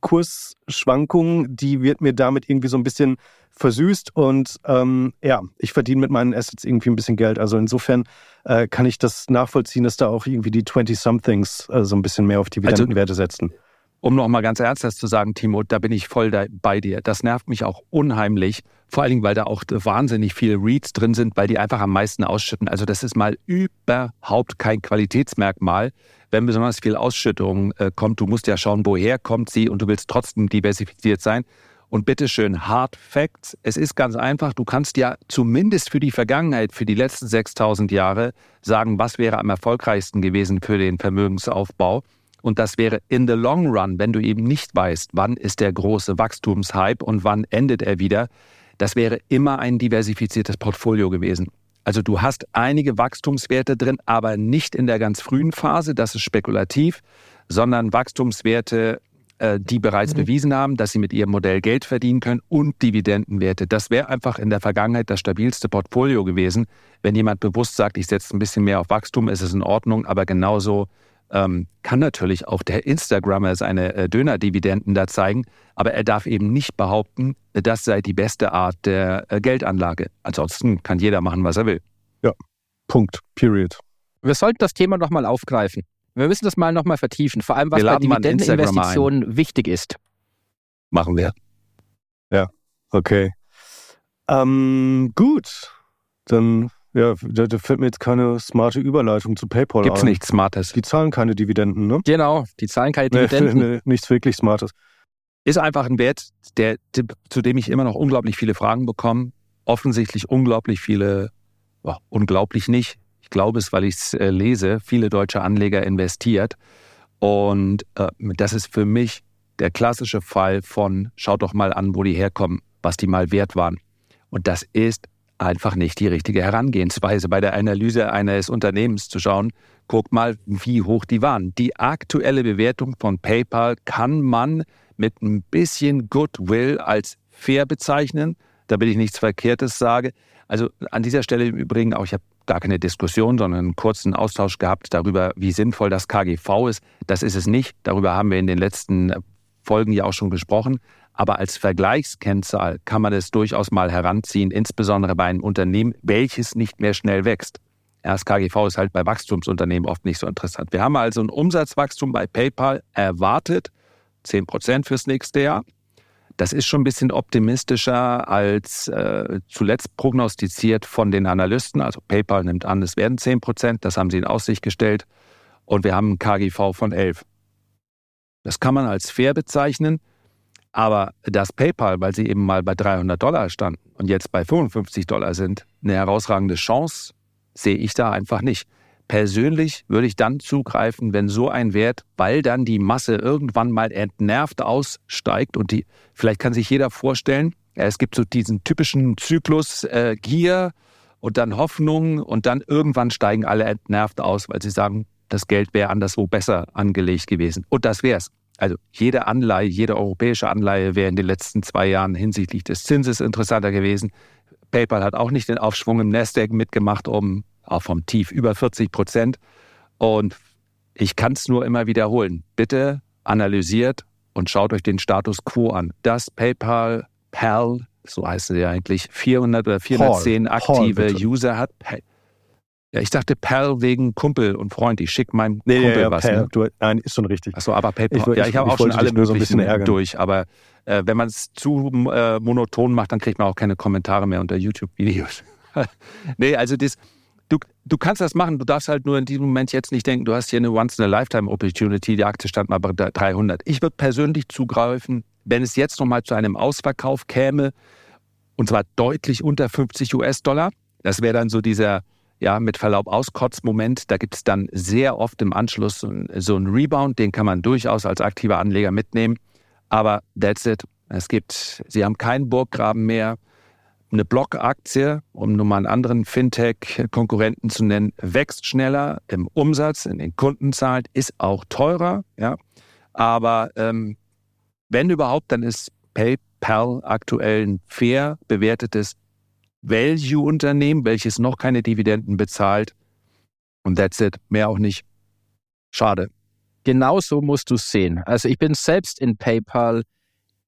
Kursschwankungen, die wird mir damit irgendwie so ein bisschen versüßt und ähm, ja, ich verdiene mit meinen Assets irgendwie ein bisschen Geld. Also insofern äh, kann ich das nachvollziehen, dass da auch irgendwie die 20-somethings äh, so ein bisschen mehr auf also Dividendenwerte setzen. Um nochmal ganz ernsthaft zu sagen, Timo, da bin ich voll da, bei dir. Das nervt mich auch unheimlich. Vor allen Dingen, weil da auch wahnsinnig viele Reads drin sind, weil die einfach am meisten ausschütten. Also das ist mal überhaupt kein Qualitätsmerkmal, wenn besonders viel Ausschüttung äh, kommt. Du musst ja schauen, woher kommt sie und du willst trotzdem diversifiziert sein. Und bitteschön, Hard Facts. Es ist ganz einfach. Du kannst ja zumindest für die Vergangenheit, für die letzten 6000 Jahre sagen, was wäre am erfolgreichsten gewesen für den Vermögensaufbau. Und das wäre in the long run, wenn du eben nicht weißt, wann ist der große Wachstumshype und wann endet er wieder, das wäre immer ein diversifiziertes Portfolio gewesen. Also du hast einige Wachstumswerte drin, aber nicht in der ganz frühen Phase, das ist spekulativ, sondern Wachstumswerte, äh, die bereits mhm. bewiesen haben, dass sie mit ihrem Modell Geld verdienen können und Dividendenwerte. Das wäre einfach in der Vergangenheit das stabilste Portfolio gewesen. Wenn jemand bewusst sagt, ich setze ein bisschen mehr auf Wachstum, ist es in Ordnung, aber genauso ähm, kann natürlich auch der Instagrammer seine äh, Dönerdividenden da zeigen, aber er darf eben nicht behaupten, das sei die beste Art der äh, Geldanlage. Ansonsten kann jeder machen, was er will. Ja, Punkt, period. Wir sollten das Thema nochmal aufgreifen. Wir müssen das mal nochmal vertiefen, vor allem was bei Dividendeninvestitionen wichtig ist. Machen wir. Ja, okay. Ähm, gut, dann ja, da, da, fällt mir jetzt keine smarte Überleitung zu PayPal Gibt's ein. nichts Smartes. Die zahlen keine Dividenden, ne? Genau, die zahlen keine Dividenden. Nee, nee, nichts wirklich Smartes. Ist einfach ein Wert, der, zu dem ich immer noch unglaublich viele Fragen bekomme. Offensichtlich unglaublich viele, oh, unglaublich nicht. Ich glaube es, weil ich es äh, lese, viele deutsche Anleger investiert. Und äh, das ist für mich der klassische Fall von, schaut doch mal an, wo die herkommen, was die mal wert waren. Und das ist einfach nicht die richtige Herangehensweise bei der Analyse eines Unternehmens zu schauen, guck mal, wie hoch die waren. Die aktuelle Bewertung von PayPal kann man mit ein bisschen Goodwill als fair bezeichnen, damit ich nichts Verkehrtes sage. Also an dieser Stelle im Übrigen auch, ich habe gar keine Diskussion, sondern einen kurzen Austausch gehabt darüber, wie sinnvoll das KGV ist. Das ist es nicht. Darüber haben wir in den letzten Folgen ja auch schon gesprochen. Aber als Vergleichskennzahl kann man es durchaus mal heranziehen, insbesondere bei einem Unternehmen, welches nicht mehr schnell wächst. Das KGV ist halt bei Wachstumsunternehmen oft nicht so interessant. Wir haben also ein Umsatzwachstum bei PayPal erwartet, 10 Prozent fürs nächste Jahr. Das ist schon ein bisschen optimistischer als äh, zuletzt prognostiziert von den Analysten. Also PayPal nimmt an, es werden 10 Prozent, das haben sie in Aussicht gestellt. Und wir haben ein KGV von 11. Das kann man als fair bezeichnen. Aber dass PayPal, weil sie eben mal bei 300 Dollar standen und jetzt bei 55 Dollar sind, eine herausragende Chance, sehe ich da einfach nicht. Persönlich würde ich dann zugreifen, wenn so ein Wert, weil dann die Masse irgendwann mal entnervt aussteigt und die, vielleicht kann sich jeder vorstellen, es gibt so diesen typischen Zyklus äh, Gier und dann Hoffnung und dann irgendwann steigen alle entnervt aus, weil sie sagen, das Geld wäre anderswo besser angelegt gewesen. Und das wäre es. Also jede Anleihe, jede europäische Anleihe wäre in den letzten zwei Jahren hinsichtlich des Zinses interessanter gewesen. PayPal hat auch nicht den Aufschwung im Nasdaq mitgemacht, um auch vom Tief über 40 Prozent. Und ich kann es nur immer wiederholen. Bitte analysiert und schaut euch den Status quo an. Das PayPal PAL, so heißt es ja eigentlich, 400 oder 410 Paul, aktive Paul, User hat. Ja, ich dachte Pal wegen Kumpel und Freund. Ich schicke meinem nee, Kumpel ja, was. Pal, ne? du, nein, ist schon richtig. Achso, aber PayPal. Ich, ja, ich, ich habe auch schon alle nur so ein bisschen ärgern. durch. Aber äh, wenn man es zu äh, monoton macht, dann kriegt man auch keine Kommentare mehr unter YouTube-Videos. nee, also das, du, du kannst das machen. Du darfst halt nur in diesem Moment jetzt nicht denken, du hast hier eine Once-in-a-Lifetime-Opportunity. Die Aktie stand mal bei 300. Ich würde persönlich zugreifen, wenn es jetzt nochmal zu einem Ausverkauf käme, und zwar deutlich unter 50 US-Dollar. Das wäre dann so dieser ja, mit Verlaub Auskotzmoment. Da gibt es dann sehr oft im Anschluss so, einen Rebound, den kann man durchaus als aktiver Anleger mitnehmen. Aber that's it. Es gibt, sie haben keinen Burggraben mehr. Eine Blockaktie, um nur mal einen anderen Fintech-Konkurrenten zu nennen, wächst schneller im Umsatz, in den Kundenzahlen, ist auch teurer. Ja. Aber ähm, wenn überhaupt, dann ist PayPal aktuell ein fair bewertetes Value-Unternehmen, welches noch keine Dividenden bezahlt. Und that's it. Mehr auch nicht. Schade. Genau so musst du es sehen. Also ich bin selbst in PayPal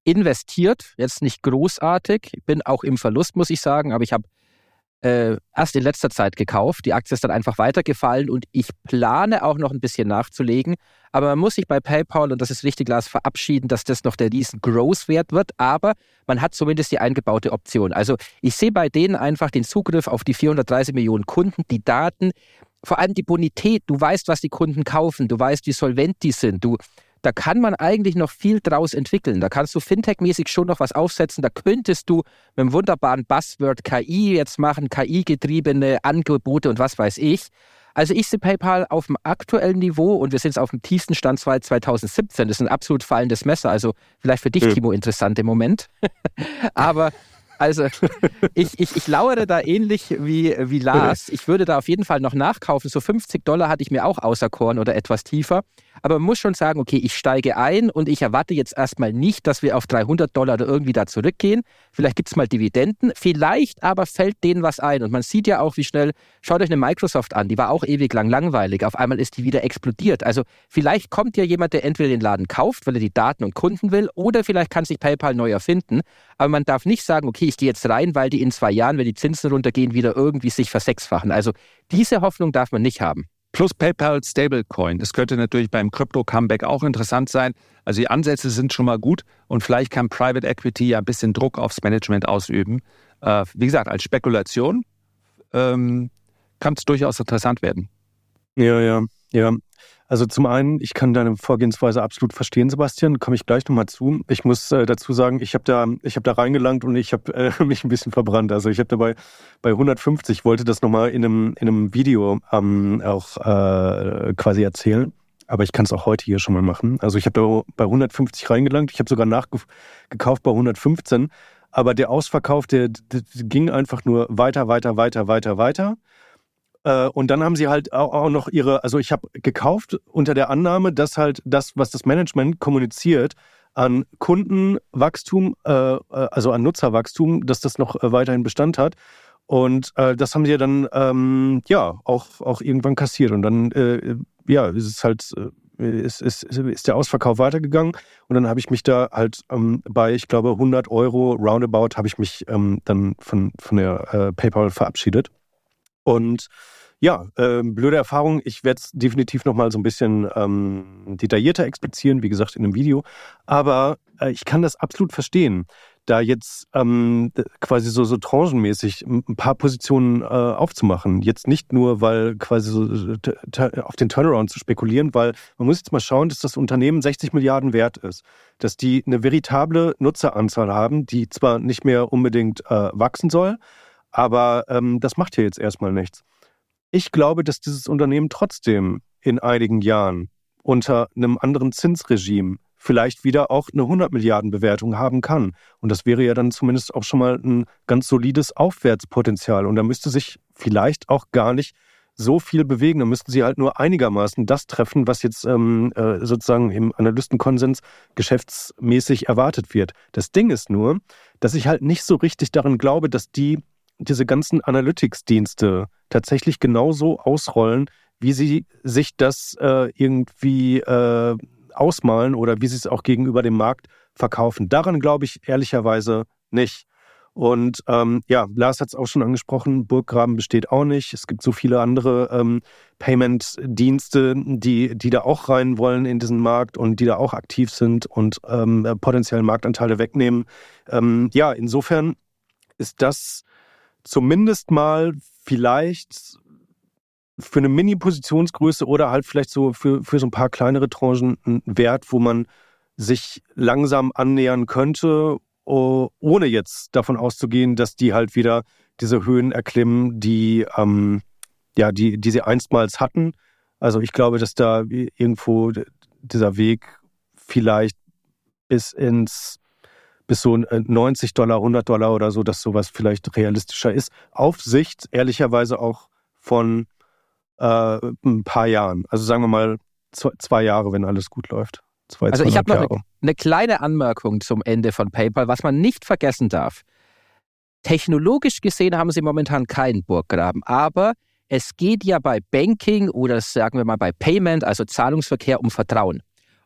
investiert, jetzt nicht großartig. Ich bin auch im Verlust, muss ich sagen, aber ich habe äh, erst in letzter Zeit gekauft. Die Aktie ist dann einfach weitergefallen und ich plane auch noch ein bisschen nachzulegen. Aber man muss sich bei PayPal, und das ist richtig, Lars, verabschieden, dass das noch der riesen Growth-Wert wird. Aber man hat zumindest die eingebaute Option. Also ich sehe bei denen einfach den Zugriff auf die 430 Millionen Kunden, die Daten, vor allem die Bonität. Du weißt, was die Kunden kaufen. Du weißt, wie solvent die sind. Du da kann man eigentlich noch viel draus entwickeln. Da kannst du Fintech-mäßig schon noch was aufsetzen. Da könntest du mit einem wunderbaren Buzzword KI jetzt machen, KI-getriebene Angebote und was weiß ich. Also ich sehe PayPal auf dem aktuellen Niveau und wir sind jetzt auf dem tiefsten Stand 2017. Das ist ein absolut fallendes Messer. Also vielleicht für dich, mhm. Timo, interessant im Moment. Aber also ich, ich, ich lauere da ähnlich wie, wie Lars. Ich würde da auf jeden Fall noch nachkaufen. So 50 Dollar hatte ich mir auch außer Korn oder etwas tiefer. Aber man muss schon sagen, okay, ich steige ein und ich erwarte jetzt erstmal nicht, dass wir auf 300 Dollar oder irgendwie da zurückgehen. Vielleicht gibt es mal Dividenden. Vielleicht aber fällt denen was ein. Und man sieht ja auch, wie schnell, schaut euch eine Microsoft an, die war auch ewig lang langweilig. Auf einmal ist die wieder explodiert. Also vielleicht kommt ja jemand, der entweder den Laden kauft, weil er die Daten und Kunden will, oder vielleicht kann sich PayPal neu erfinden. Aber man darf nicht sagen, okay, ich gehe jetzt rein, weil die in zwei Jahren, wenn die Zinsen runtergehen, wieder irgendwie sich versechsfachen. Also diese Hoffnung darf man nicht haben. Plus PayPal Stablecoin. Das könnte natürlich beim Krypto-Comeback auch interessant sein. Also die Ansätze sind schon mal gut und vielleicht kann Private Equity ja ein bisschen Druck aufs Management ausüben. Äh, wie gesagt, als Spekulation ähm, kann es durchaus interessant werden. Ja, ja, ja. Also zum einen, ich kann deine Vorgehensweise absolut verstehen, Sebastian. Komme ich gleich nochmal zu. Ich muss äh, dazu sagen, ich habe da, ich habe da reingelangt und ich habe äh, mich ein bisschen verbrannt. Also ich habe dabei bei 150 wollte das nochmal in einem in einem Video ähm, auch äh, quasi erzählen. Aber ich kann es auch heute hier schon mal machen. Also ich habe da bei 150 reingelangt. Ich habe sogar nachgekauft bei 115. Aber der Ausverkauf, der, der ging einfach nur weiter, weiter, weiter, weiter, weiter. Äh, und dann haben sie halt auch, noch ihre, also ich habe gekauft unter der Annahme, dass halt das, was das Management kommuniziert, an Kundenwachstum, äh, äh, also an Nutzerwachstum, dass das noch weiterhin Bestand hat. Und äh, das haben sie dann ähm, ja auch, auch irgendwann kassiert. Und dann äh, ja, ist es halt, ist, ist, ist der Ausverkauf weitergegangen. Und dann habe ich mich da halt ähm, bei, ich glaube, 100 Euro roundabout, habe ich mich ähm, dann von, von der äh, PayPal verabschiedet. Und ja, äh, blöde Erfahrung. Ich werde es definitiv nochmal so ein bisschen ähm, detaillierter explizieren, wie gesagt, in einem Video. Aber äh, ich kann das absolut verstehen, da jetzt ähm, quasi so, so tranchenmäßig ein paar Positionen äh, aufzumachen. Jetzt nicht nur, weil quasi so auf den Turnaround zu spekulieren, weil man muss jetzt mal schauen, dass das Unternehmen 60 Milliarden wert ist. Dass die eine veritable Nutzeranzahl haben, die zwar nicht mehr unbedingt äh, wachsen soll, aber ähm, das macht hier jetzt erstmal nichts. Ich glaube, dass dieses Unternehmen trotzdem in einigen Jahren unter einem anderen Zinsregime vielleicht wieder auch eine 100 Milliarden Bewertung haben kann. Und das wäre ja dann zumindest auch schon mal ein ganz solides Aufwärtspotenzial. Und da müsste sich vielleicht auch gar nicht so viel bewegen. Da müssten sie halt nur einigermaßen das treffen, was jetzt ähm, äh, sozusagen im Analystenkonsens geschäftsmäßig erwartet wird. Das Ding ist nur, dass ich halt nicht so richtig daran glaube, dass die diese ganzen Analytics-Dienste tatsächlich genauso ausrollen, wie sie sich das äh, irgendwie äh, ausmalen oder wie sie es auch gegenüber dem Markt verkaufen. Daran glaube ich ehrlicherweise nicht. Und ähm, ja, Lars hat es auch schon angesprochen, Burggraben besteht auch nicht. Es gibt so viele andere ähm, Payment-Dienste, die, die da auch rein wollen in diesen Markt und die da auch aktiv sind und ähm, potenziell Marktanteile wegnehmen. Ähm, ja, insofern ist das zumindest mal vielleicht für eine Mini-Positionsgröße oder halt vielleicht so für, für so ein paar kleinere Tranchen ein Wert, wo man sich langsam annähern könnte, ohne jetzt davon auszugehen, dass die halt wieder diese Höhen erklimmen, die, ähm, ja, die, die sie einstmals hatten. Also ich glaube, dass da irgendwo dieser Weg vielleicht bis ins bis so 90 äh, Dollar, 100 Dollar oder so, dass sowas vielleicht realistischer ist. Auf Sicht ehrlicherweise auch von äh, ein paar Jahren. Also sagen wir mal zwei, zwei Jahre, wenn alles gut läuft. Zwei, also ich habe noch eine, eine kleine Anmerkung zum Ende von PayPal, was man nicht vergessen darf. Technologisch gesehen haben sie momentan keinen Burggraben, aber es geht ja bei Banking oder sagen wir mal bei Payment, also Zahlungsverkehr, um Vertrauen.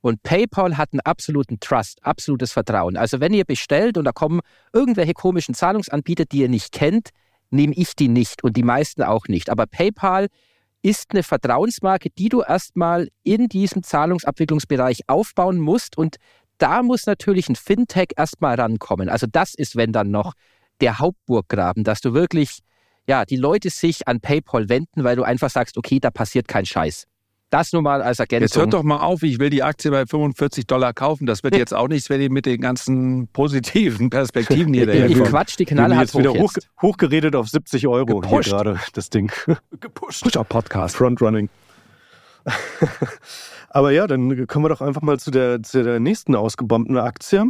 Und PayPal hat einen absoluten Trust, absolutes Vertrauen. Also wenn ihr bestellt und da kommen irgendwelche komischen Zahlungsanbieter, die ihr nicht kennt, nehme ich die nicht und die meisten auch nicht. Aber PayPal ist eine Vertrauensmarke, die du erstmal in diesem Zahlungsabwicklungsbereich aufbauen musst. Und da muss natürlich ein Fintech erstmal rankommen. Also das ist, wenn dann noch der Hauptburggraben, dass du wirklich, ja, die Leute sich an PayPal wenden, weil du einfach sagst, okay, da passiert kein Scheiß. Das nur mal als Ergänzung. Jetzt hört doch mal auf, ich will die Aktie bei 45 Dollar kaufen. Das wird jetzt auch nichts, wenn ihr mit den ganzen positiven Perspektiven hier Ich quatsch die Knalle jetzt wieder hoch, hochgeredet auf 70 Euro Gepusht. hier gerade, das Ding. Gepusht. Pusher Podcast. Frontrunning. Aber ja, dann kommen wir doch einfach mal zu der, zu der nächsten ausgebombten Aktie.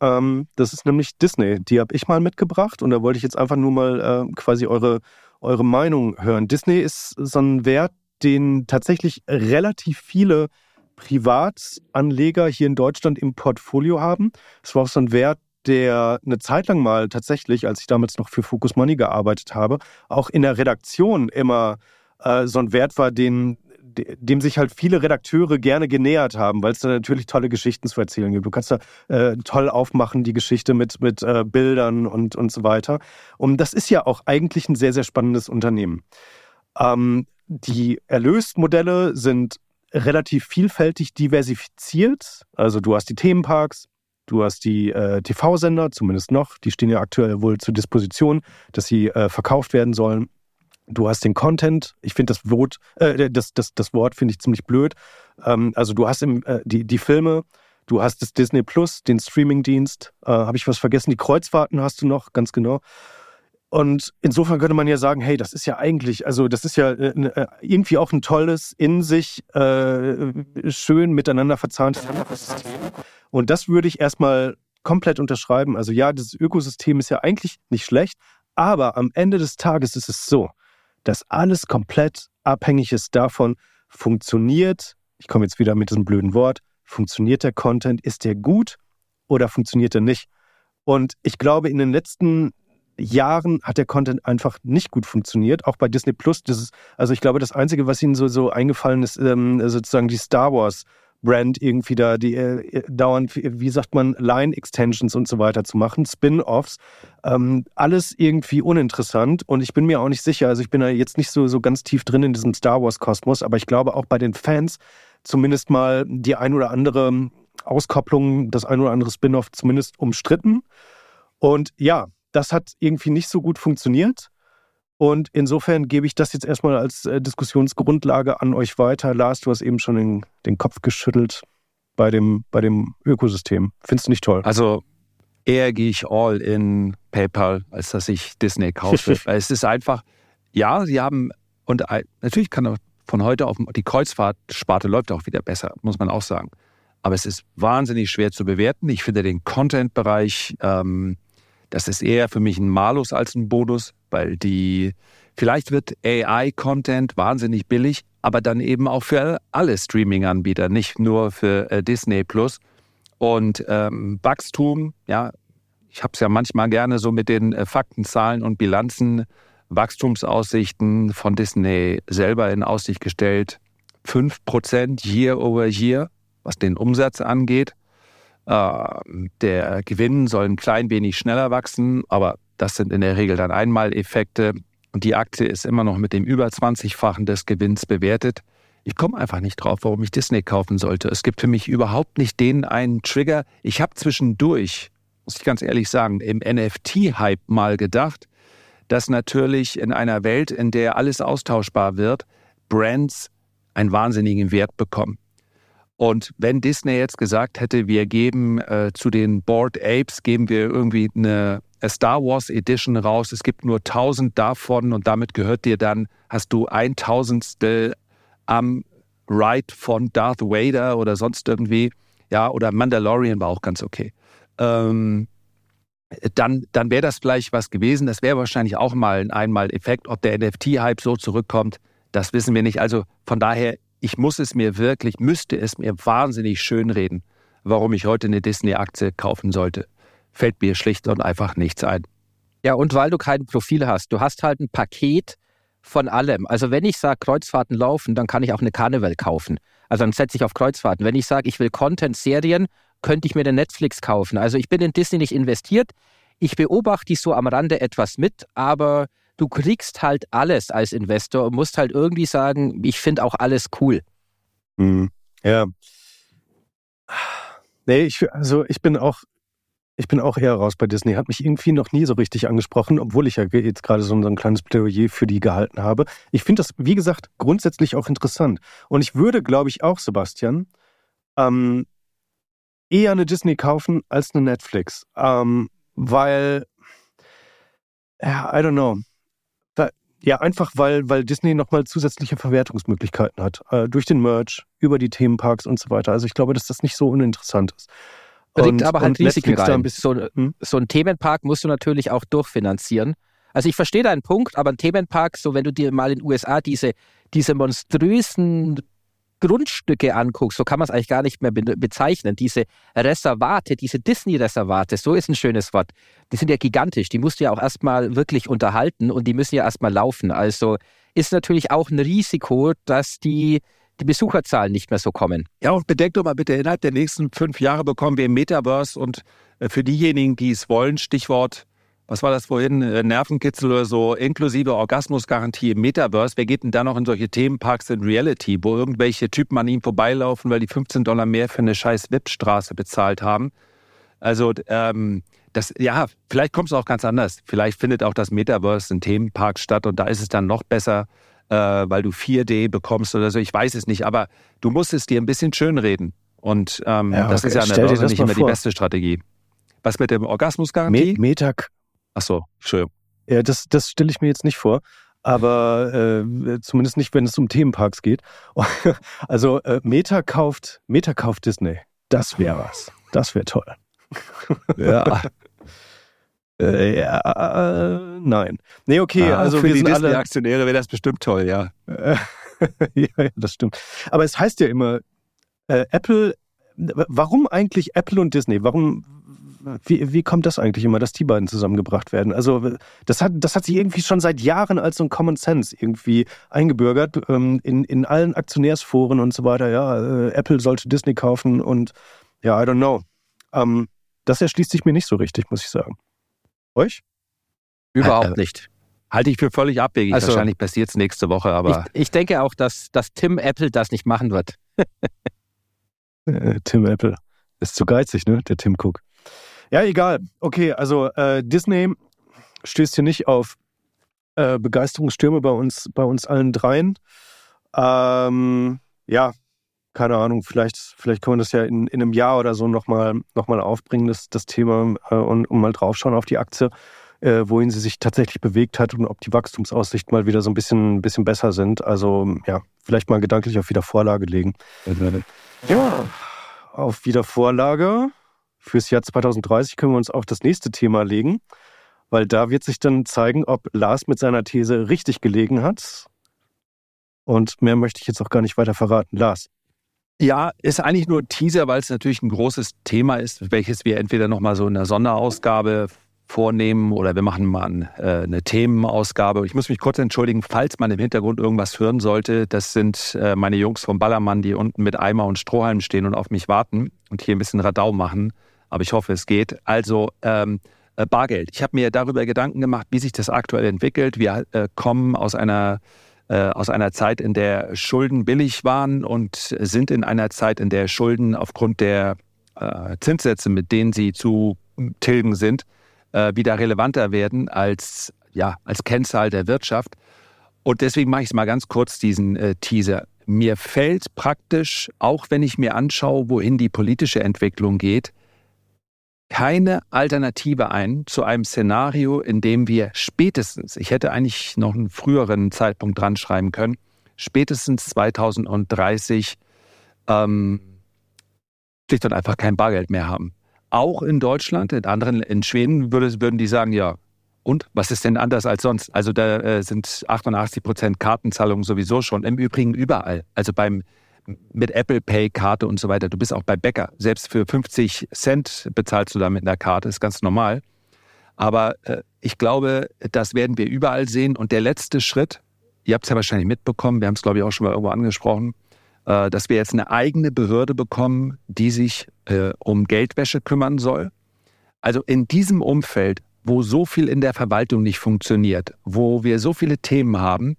Ähm, das ist nämlich Disney. Die habe ich mal mitgebracht und da wollte ich jetzt einfach nur mal äh, quasi eure, eure Meinung hören. Disney ist so ein Wert, den tatsächlich relativ viele Privatanleger hier in Deutschland im Portfolio haben. Es war auch so ein Wert, der eine Zeit lang mal tatsächlich, als ich damals noch für Focus Money gearbeitet habe, auch in der Redaktion immer äh, so ein Wert war, den, dem sich halt viele Redakteure gerne genähert haben, weil es da natürlich tolle Geschichten zu erzählen gibt. Du kannst da äh, toll aufmachen, die Geschichte mit, mit äh, Bildern und, und so weiter. Und das ist ja auch eigentlich ein sehr, sehr spannendes Unternehmen. Ähm, die Erlösmodelle sind relativ vielfältig diversifiziert. Also du hast die Themenparks, du hast die äh, TV-Sender, zumindest noch, die stehen ja aktuell wohl zur Disposition, dass sie äh, verkauft werden sollen. Du hast den Content. Ich finde das Wort, äh, das, das, das Wort finde ich ziemlich blöd. Ähm, also du hast im, äh, die, die Filme, du hast das Disney Plus, den Streamingdienst. Äh, Habe ich was vergessen? Die Kreuzfahrten hast du noch, ganz genau. Und insofern könnte man ja sagen, hey, das ist ja eigentlich, also das ist ja äh, äh irgendwie auch ein tolles, in sich äh, schön miteinander verzahntes System. Und das würde ich erstmal komplett unterschreiben. Also ja, das Ökosystem ist ja eigentlich nicht schlecht, aber am Ende des Tages ist es so, dass alles komplett abhängig ist davon, funktioniert, ich komme jetzt wieder mit diesem blöden Wort, funktioniert der Content, ist der gut oder funktioniert er nicht? Und ich glaube, in den letzten Jahren hat der Content einfach nicht gut funktioniert, auch bei Disney Plus. Das ist, also ich glaube, das Einzige, was ihnen so, so eingefallen ist, ähm, sozusagen die Star Wars Brand irgendwie da, die äh, dauernd, wie sagt man, Line-Extensions und so weiter zu machen, Spin-offs. Ähm, alles irgendwie uninteressant und ich bin mir auch nicht sicher, also ich bin da jetzt nicht so, so ganz tief drin in diesem Star Wars-Kosmos, aber ich glaube auch bei den Fans zumindest mal die ein oder andere Auskopplung, das ein oder andere Spin-off zumindest umstritten. Und ja, das hat irgendwie nicht so gut funktioniert. Und insofern gebe ich das jetzt erstmal als äh, Diskussionsgrundlage an euch weiter. Lars, du hast eben schon den, den Kopf geschüttelt bei dem, bei dem Ökosystem. Findest du nicht toll? Also eher gehe ich all in PayPal, als dass ich Disney kaufe. es ist einfach, ja, sie haben, und natürlich kann von heute auf die Kreuzfahrtsparte läuft auch wieder besser, muss man auch sagen. Aber es ist wahnsinnig schwer zu bewerten. Ich finde den Content-Bereich ähm, das ist eher für mich ein Malus als ein Bonus, weil die, vielleicht wird AI-Content wahnsinnig billig, aber dann eben auch für alle Streaming-Anbieter, nicht nur für äh, Disney Plus. Und ähm, Wachstum, ja, ich habe es ja manchmal gerne so mit den äh, Fakten, Zahlen und Bilanzen, Wachstumsaussichten von Disney selber in Aussicht gestellt. 5% year over year, was den Umsatz angeht. Ähm, der Gewinn soll ein klein wenig schneller wachsen, aber das sind in der Regel dann Einmaleffekte. Und die Aktie ist immer noch mit dem über 20-fachen des Gewinns bewertet. Ich komme einfach nicht drauf, warum ich Disney kaufen sollte. Es gibt für mich überhaupt nicht den einen Trigger. Ich habe zwischendurch, muss ich ganz ehrlich sagen, im NFT-Hype mal gedacht, dass natürlich in einer Welt, in der alles austauschbar wird, Brands einen wahnsinnigen Wert bekommen. Und wenn Disney jetzt gesagt hätte, wir geben äh, zu den Board Apes, geben wir irgendwie eine Star Wars Edition raus. Es gibt nur 1000 davon und damit gehört dir dann, hast du ein Tausendstel am Ride von Darth Vader oder sonst irgendwie. Ja, oder Mandalorian war auch ganz okay. Ähm, dann, dann wäre das vielleicht was gewesen. Das wäre wahrscheinlich auch mal ein Einmal-Effekt. Ob der NFT-Hype so zurückkommt, das wissen wir nicht. Also von daher, ich muss es mir wirklich, müsste es mir wahnsinnig schönreden, warum ich heute eine Disney-Aktie kaufen sollte. Fällt mir schlicht und einfach nichts ein. Ja, und weil du kein Profil hast, du hast halt ein Paket von allem. Also wenn ich sage, Kreuzfahrten laufen, dann kann ich auch eine Karneval kaufen. Also dann setze ich auf Kreuzfahrten. Wenn ich sage, ich will Content-Serien, könnte ich mir den Netflix kaufen. Also ich bin in Disney nicht investiert. Ich beobachte die so am Rande etwas mit, aber du kriegst halt alles als Investor und musst halt irgendwie sagen, ich finde auch alles cool. Mhm. Ja. Nee, ich, also ich bin auch, ich bin auch eher raus bei Disney. Hat mich irgendwie noch nie so richtig angesprochen, obwohl ich ja jetzt gerade so ein, kleines Plädoyer für die gehalten habe. Ich finde das, wie gesagt, grundsätzlich auch interessant. Und ich würde, glaube ich, auch, Sebastian, ähm, eher eine Disney kaufen als eine Netflix. Ähm, weil, ja, I don't know. Ja, einfach weil, weil Disney nochmal zusätzliche Verwertungsmöglichkeiten hat. Äh, durch den Merch, über die Themenparks und so weiter. Also ich glaube, dass das nicht so uninteressant ist. Bringt aber halt Risiken rein. Ein bisschen, so, hm? so ein Themenpark musst du natürlich auch durchfinanzieren. Also ich verstehe deinen Punkt, aber ein Themenpark, so wenn du dir mal in den USA diese, diese monströsen Grundstücke anguckst, so kann man es eigentlich gar nicht mehr bezeichnen. Diese Reservate, diese Disney-Reservate, so ist ein schönes Wort. Die sind ja gigantisch. Die musst du ja auch erstmal wirklich unterhalten und die müssen ja erstmal laufen. Also ist natürlich auch ein Risiko, dass die, die Besucherzahlen nicht mehr so kommen. Ja, und bedenkt doch mal bitte, innerhalb der nächsten fünf Jahre bekommen wir Metaverse und äh, für diejenigen, die es wollen, Stichwort was war das vorhin, äh, Nervenkitzel oder so, inklusive Orgasmusgarantie im Metaverse. Wer geht denn da noch in solche Themenparks in Reality, wo irgendwelche Typen an ihm vorbeilaufen, weil die 15 Dollar mehr für eine scheiß VIP-Straße bezahlt haben? Also, ähm, das, ja, vielleicht kommt es auch ganz anders. Vielleicht findet auch das Metaverse in Themenparks statt und da ist es dann noch besser, äh, weil du 4D bekommst oder so. Ich weiß es nicht, aber du musst es dir ein bisschen schönreden. Und ähm, ja, das ist ja an der Börse nicht immer die beste Strategie. Was mit dem Orgasmusgarantie? Metag Ach so, schön. Ja, das, das stelle ich mir jetzt nicht vor. Aber äh, zumindest nicht, wenn es um Themenparks geht. also äh, Meta kauft, Meta kauft Disney. Das wäre was. Das wäre toll. Ja. äh, ja, nein. Nee, okay, ah, also für wir die sind alle Aktionäre wäre das bestimmt toll, ja. ja, ja, das stimmt. Aber es heißt ja immer, äh, Apple, warum eigentlich Apple und Disney? Warum, wie, wie kommt das eigentlich immer, dass die beiden zusammengebracht werden? Also das hat, das hat sich irgendwie schon seit Jahren als so ein Common Sense irgendwie eingebürgert ähm, in, in allen Aktionärsforen und so weiter. Ja, äh, Apple sollte Disney kaufen und ja, I don't know. Ähm, das erschließt sich mir nicht so richtig, muss ich sagen. Euch? Überhaupt äh, nicht. Halte ich für völlig abwegig. Also, Wahrscheinlich passiert es nächste Woche, aber. Ich, ich, denke auch, dass, dass Tim Apple das nicht machen wird. äh, Tim Apple. Ist zu geizig, ne? Der Tim Cook. Ja, egal. Okay, also äh, Disney stößt hier nicht auf äh, Begeisterungsstürme bei uns, bei uns allen dreien. Ähm, ja, keine Ahnung, vielleicht, vielleicht können wir das ja in, in einem Jahr oder so nochmal noch mal aufbringen, das, das Thema, äh, und, und mal draufschauen auf die Aktie, äh, wohin sie sich tatsächlich bewegt hat und ob die Wachstumsaussichten mal wieder so ein bisschen, bisschen besser sind. Also ja, vielleicht mal gedanklich auf Wiedervorlage legen. Ja, auf Wiedervorlage fürs Jahr 2030 können wir uns auf das nächste Thema legen, weil da wird sich dann zeigen, ob Lars mit seiner These richtig gelegen hat. Und mehr möchte ich jetzt auch gar nicht weiter verraten. Lars. Ja, ist eigentlich nur Teaser, weil es natürlich ein großes Thema ist, welches wir entweder nochmal so in der Sonderausgabe vornehmen oder wir machen mal äh, eine Themenausgabe. Ich muss mich kurz entschuldigen, falls man im Hintergrund irgendwas hören sollte. Das sind äh, meine Jungs vom Ballermann, die unten mit Eimer und Strohhalm stehen und auf mich warten und hier ein bisschen Radau machen aber ich hoffe, es geht. Also ähm, äh, Bargeld. Ich habe mir darüber Gedanken gemacht, wie sich das aktuell entwickelt. Wir kommen aus einer aus einer Zeit, in der Schulden billig waren und sind in einer Zeit, in der Schulden aufgrund der Zinssätze, mit denen sie zu tilgen sind, äh, wieder relevanter werden als, ja, als Kennzahl der Wirtschaft. Und deswegen mache ich es mal ganz kurz, diesen äh, Teaser. Mir fällt praktisch, auch wenn ich mir anschaue, wohin die politische Entwicklung geht, keine Alternative ein zu einem Szenario, in dem wir spätestens, ich hätte eigentlich noch einen früheren Zeitpunkt dran schreiben können, spätestens 2030 ähm, schlicht und einfach kein Bargeld mehr haben. Auch in Deutschland, in anderen, in Schweden würde, würden die sagen, ja, und was ist denn anders als sonst? Also da äh, sind 88 Prozent Kartenzahlungen sowieso schon. Im Übrigen überall. Also beim mit Apple Pay, Karte und so weiter. Du bist auch bei Bäcker. Selbst für 50 Cent bezahlst du da mit einer Karte, ist ganz normal. Aber äh, ich glaube, das werden wir überall sehen. Und der letzte Schritt, ihr habt es ja wahrscheinlich mitbekommen, wir haben es, glaube ich, auch schon mal irgendwo angesprochen, dass wir jetzt eine eigene Behörde bekommen, die sich äh, um Geldwäsche kümmern soll. Also in diesem Umfeld, wo so viel in der Verwaltung nicht funktioniert, wo wir so viele Themen haben,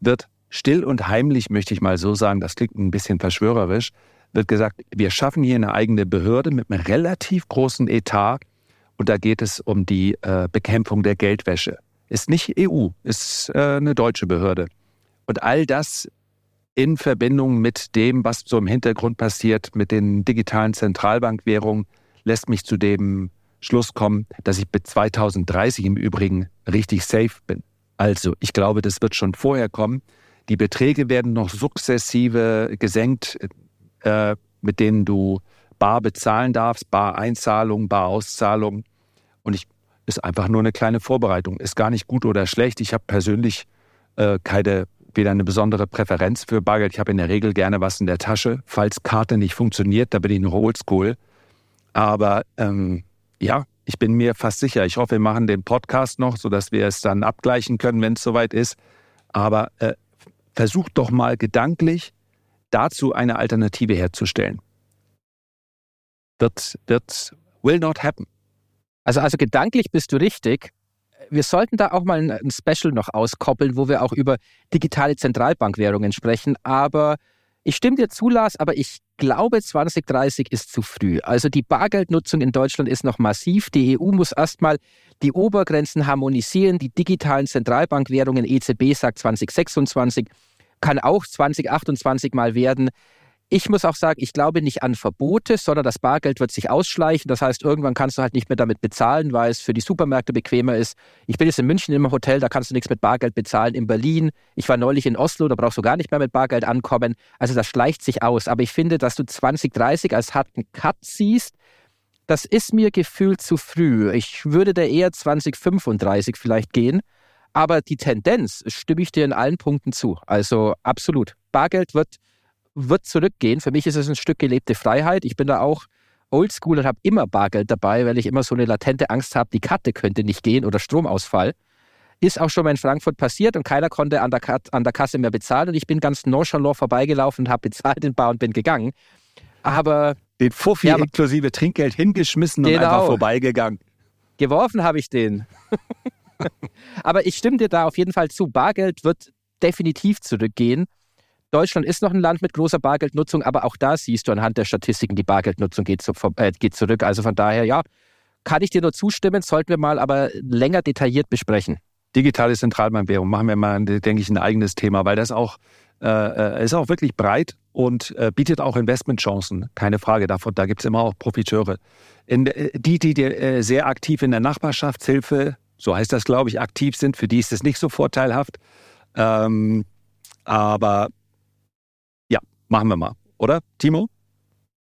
wird still und heimlich, möchte ich mal so sagen, das klingt ein bisschen verschwörerisch, wird gesagt, wir schaffen hier eine eigene Behörde mit einem relativ großen Etat und da geht es um die äh, Bekämpfung der Geldwäsche. Ist nicht EU, ist äh, eine deutsche Behörde. Und all das in Verbindung mit dem, was so im Hintergrund passiert, mit den digitalen Zentralbankwährungen, lässt mich zu dem Schluss kommen, dass ich bis 2030 im Übrigen richtig safe bin. Also, ich glaube, das wird schon vorher kommen. Die Beträge werden noch sukzessive gesenkt, äh, mit denen du bar bezahlen darfst, bar Einzahlung, bar Auszahlung. Und ich ist einfach nur eine kleine Vorbereitung. Ist gar nicht gut oder schlecht. Ich habe persönlich äh, keine weder eine besondere Präferenz für Bargeld. Ich habe in der Regel gerne was in der Tasche. Falls Karte nicht funktioniert, da bin ich noch oldschool. Aber ähm, ja, ich bin mir fast sicher. Ich hoffe, wir machen den Podcast noch, sodass wir es dann abgleichen können, wenn es soweit ist. Aber äh, versucht doch mal gedanklich dazu eine Alternative herzustellen. Wird, wird, will not happen. Also, also gedanklich bist du richtig. Wir sollten da auch mal ein Special noch auskoppeln, wo wir auch über digitale Zentralbankwährungen sprechen. Aber ich stimme dir zu, Lars, aber ich glaube, 2030 ist zu früh. Also die Bargeldnutzung in Deutschland ist noch massiv. Die EU muss erstmal die Obergrenzen harmonisieren. Die digitalen Zentralbankwährungen, EZB sagt 2026, kann auch 2028 mal werden. Ich muss auch sagen, ich glaube nicht an Verbote, sondern das Bargeld wird sich ausschleichen. Das heißt, irgendwann kannst du halt nicht mehr damit bezahlen, weil es für die Supermärkte bequemer ist. Ich bin jetzt in München im Hotel, da kannst du nichts mit Bargeld bezahlen. In Berlin, ich war neulich in Oslo, da brauchst du gar nicht mehr mit Bargeld ankommen. Also das schleicht sich aus. Aber ich finde, dass du 2030 als harten Cut siehst, das ist mir gefühlt zu früh. Ich würde da eher 2035 vielleicht gehen. Aber die Tendenz stimme ich dir in allen Punkten zu. Also absolut. Bargeld wird, wird zurückgehen. Für mich ist es ein Stück gelebte Freiheit. Ich bin da auch oldschool und habe immer Bargeld dabei, weil ich immer so eine latente Angst habe, die Karte könnte nicht gehen oder Stromausfall. Ist auch schon mal in Frankfurt passiert und keiner konnte an der, an der Kasse mehr bezahlen und ich bin ganz nonchalant vorbeigelaufen und habe bezahlt in Bar und bin gegangen. Aber den Fuffi ja, inklusive Trinkgeld hingeschmissen genau. und einfach vorbeigegangen. Geworfen habe ich den. Aber ich stimme dir da auf jeden Fall zu. Bargeld wird definitiv zurückgehen. Deutschland ist noch ein Land mit großer Bargeldnutzung, aber auch da siehst du anhand der Statistiken, die Bargeldnutzung geht, zu, äh, geht zurück. Also von daher, ja, kann ich dir nur zustimmen, sollten wir mal aber länger detailliert besprechen. Digitale Zentralbankwährung machen wir mal, denke ich, ein eigenes Thema, weil das auch äh, äh, ist auch wirklich breit und äh, bietet auch Investmentchancen, keine Frage davon. Da gibt es immer auch Profiteure. In, äh, die, die äh, sehr aktiv in der Nachbarschaftshilfe so heißt das, glaube ich, aktiv sind. Für die ist es nicht so vorteilhaft. Ähm, aber machen wir mal, oder, Timo?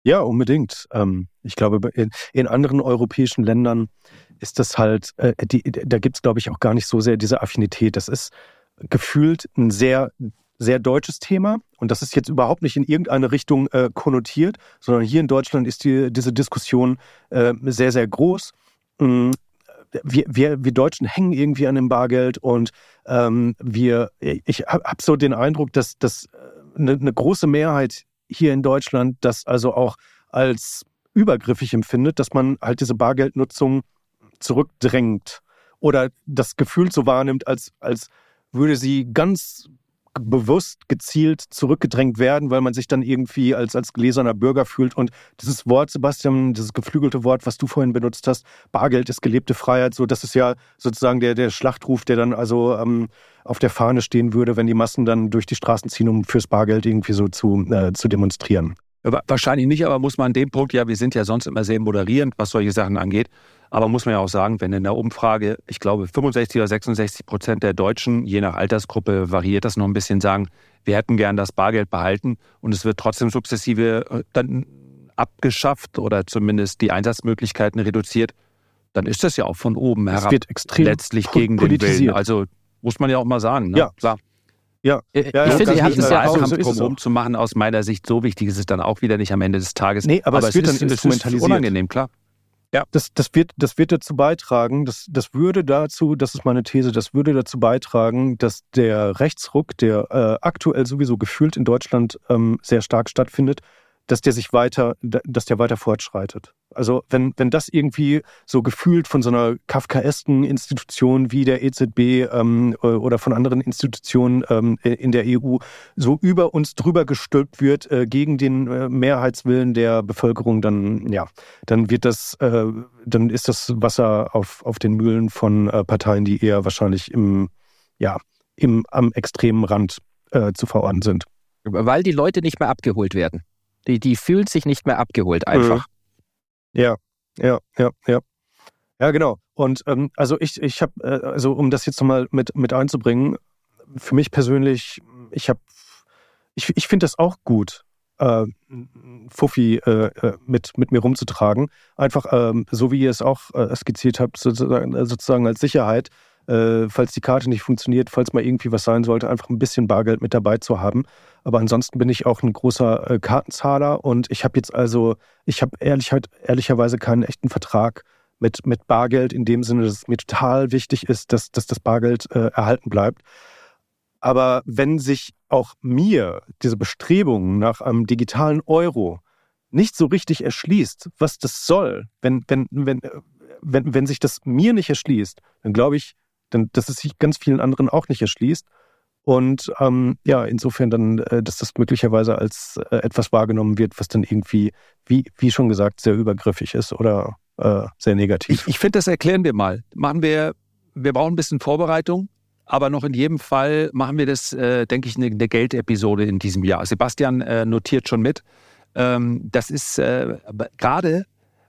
Ja, unbedingt. Ähm, ich glaube, in, in, anderen europäischen Ländern ist das halt, äh, die, da gibt es, glaube ich, auch gar nicht so sehr diese Affinität. Das ist gefühlt ein sehr, sehr deutsches Thema. Und das ist jetzt überhaupt nicht in irgendeine Richtung äh, konnotiert, sondern hier in Deutschland ist die, diese Diskussion äh, sehr, sehr groß. Mm, wir, wir, wir Deutschen hängen irgendwie an dem Bargeld und ähm, wir, ich habe hab so den Eindruck, dass, dass eine, eine große Mehrheit hier in Deutschland das also auch als übergriffig empfindet, dass man halt diese Bargeldnutzung zurückdrängt oder das Gefühl so wahrnimmt, als, als würde sie ganz bewusst gezielt zurückgedrängt werden, weil man sich dann irgendwie als, als gläserner Bürger fühlt. Und dieses Wort, Sebastian, dieses geflügelte Wort, was du vorhin benutzt hast, Bargeld ist gelebte Freiheit, so das ist ja sozusagen der, der Schlachtruf, der dann also ähm, auf der Fahne stehen würde, wenn die Massen dann durch die Straßen ziehen, um fürs Bargeld irgendwie so zu, äh, zu demonstrieren. Wahrscheinlich nicht, aber muss man an dem Punkt, ja, wir sind ja sonst immer sehr moderierend, was solche Sachen angeht. Aber muss man ja auch sagen, wenn in der Umfrage, ich glaube, 65 oder 66 Prozent der Deutschen, je nach Altersgruppe variiert das noch ein bisschen, sagen, wir hätten gern das Bargeld behalten und es wird trotzdem sukzessive äh, dann abgeschafft oder zumindest die Einsatzmöglichkeiten reduziert, dann ist das ja auch von oben herab letztlich gegen den Willen. Also muss man ja auch mal sagen. Ne? Ja, klar. Ja, äh, ja, ich ja, finde, ihr habt es ja auch so drum zu machen, aus meiner Sicht so wichtig ist es dann auch wieder nicht am Ende des Tages. Nee, aber, aber es wird dann instrumentalisiert. Ist unangenehm, klar. Ja. Das, das, wird, das wird dazu beitragen, das, das würde dazu, das ist meine These, das würde dazu beitragen, dass der Rechtsruck, der äh, aktuell sowieso gefühlt in Deutschland ähm, sehr stark stattfindet, dass der sich weiter, dass der weiter fortschreitet. Also wenn, wenn das irgendwie so gefühlt von so einer kafkaesken Institution wie der EZB ähm, oder von anderen Institutionen ähm, in der EU so über uns drüber gestülpt wird äh, gegen den äh, Mehrheitswillen der Bevölkerung, dann ja, dann wird das, äh, dann ist das Wasser auf, auf den Mühlen von äh, Parteien, die eher wahrscheinlich im, ja, im, am extremen Rand äh, zu verorten sind. Weil die Leute nicht mehr abgeholt werden. Die, die fühlt sich nicht mehr abgeholt einfach. Ja, ja, ja, ja. Ja, genau. Und ähm, also ich, ich habe, äh, also um das jetzt nochmal mit, mit einzubringen, für mich persönlich, ich habe, ich, ich finde das auch gut, äh, Fuffi äh, mit, mit mir rumzutragen. Einfach ähm, so wie ihr es auch äh, skizziert habt, sozusagen, sozusagen als Sicherheit, äh, falls die Karte nicht funktioniert, falls mal irgendwie was sein sollte, einfach ein bisschen Bargeld mit dabei zu haben. Aber ansonsten bin ich auch ein großer äh, Kartenzahler und ich habe jetzt also, ich habe ehrlich, ehrlicherweise keinen echten Vertrag mit, mit Bargeld in dem Sinne, dass es mir total wichtig ist, dass, dass das Bargeld äh, erhalten bleibt. Aber wenn sich auch mir diese Bestrebungen nach einem digitalen Euro nicht so richtig erschließt, was das soll, wenn, wenn, wenn, äh, wenn, wenn sich das mir nicht erschließt, dann glaube ich, denn dass es sich ganz vielen anderen auch nicht erschließt. Und ähm, ja, insofern dann, äh, dass das möglicherweise als äh, etwas wahrgenommen wird, was dann irgendwie, wie, wie schon gesagt, sehr übergriffig ist oder äh, sehr negativ. Ich, ich finde, das erklären wir mal. Machen wir, wir brauchen ein bisschen Vorbereitung, aber noch in jedem Fall machen wir das, äh, denke ich, eine, eine Geldepisode in diesem Jahr. Sebastian äh, notiert schon mit. Ähm, das ist gerade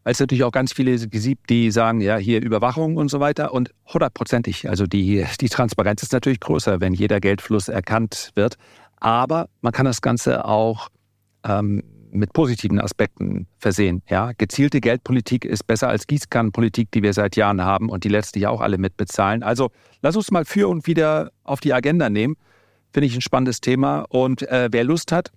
weil es natürlich auch ganz viele gibt, die sagen, ja, hier Überwachung und so weiter. Und hundertprozentig, also die, die Transparenz ist natürlich größer, wenn jeder Geldfluss erkannt wird. Aber man kann das Ganze auch ähm, mit positiven Aspekten versehen. Ja, gezielte Geldpolitik ist besser als Gießkannenpolitik, die wir seit Jahren haben und die letztlich auch alle mitbezahlen. Also lass uns mal für und wieder auf die Agenda nehmen. Finde ich ein spannendes Thema. Und äh, wer Lust hat,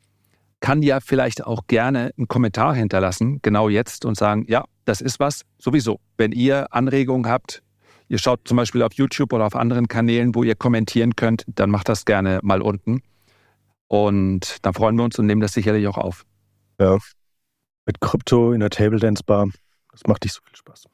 kann ja vielleicht auch gerne einen Kommentar hinterlassen, genau jetzt und sagen, ja, das ist was, sowieso. Wenn ihr Anregungen habt, ihr schaut zum Beispiel auf YouTube oder auf anderen Kanälen, wo ihr kommentieren könnt, dann macht das gerne mal unten. Und dann freuen wir uns und nehmen das sicherlich auch auf. Ja, mit Krypto in der Table Dance Bar, das macht nicht so viel Spaß.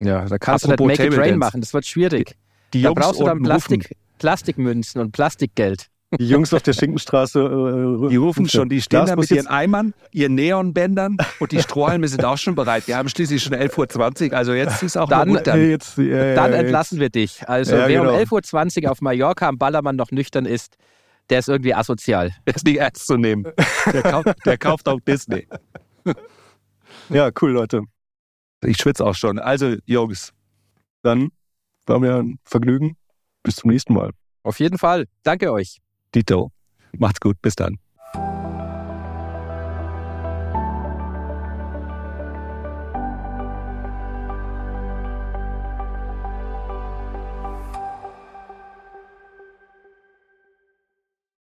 Ja, da kannst Apropos du nicht Make Table It Rain machen, das wird schwierig. Die, die da brauchst du dann Plastik, Plastikmünzen und Plastikgeld. Die Jungs auf der Schinkenstraße. Äh, die rufen schon, die stehen da mit ihren Eimern, ihren Neonbändern und die Strohhalme sind auch schon bereit. Wir haben schließlich schon 11.20 Uhr, also jetzt ist auch dann, gut dann. Jetzt, ja, dann entlassen jetzt. wir dich. Also ja, wer genau. um 11.20 Uhr auf Mallorca am Ballermann noch nüchtern ist, der ist irgendwie asozial. Der ist nicht ernst zu nehmen. Der kauft, der kauft auch Disney. Ja, cool, Leute. Ich schwitze auch schon. Also, Jungs. Dann war mir ein Vergnügen. Bis zum nächsten Mal. Auf jeden Fall. Danke euch. Dito. Macht's gut. Bis dann.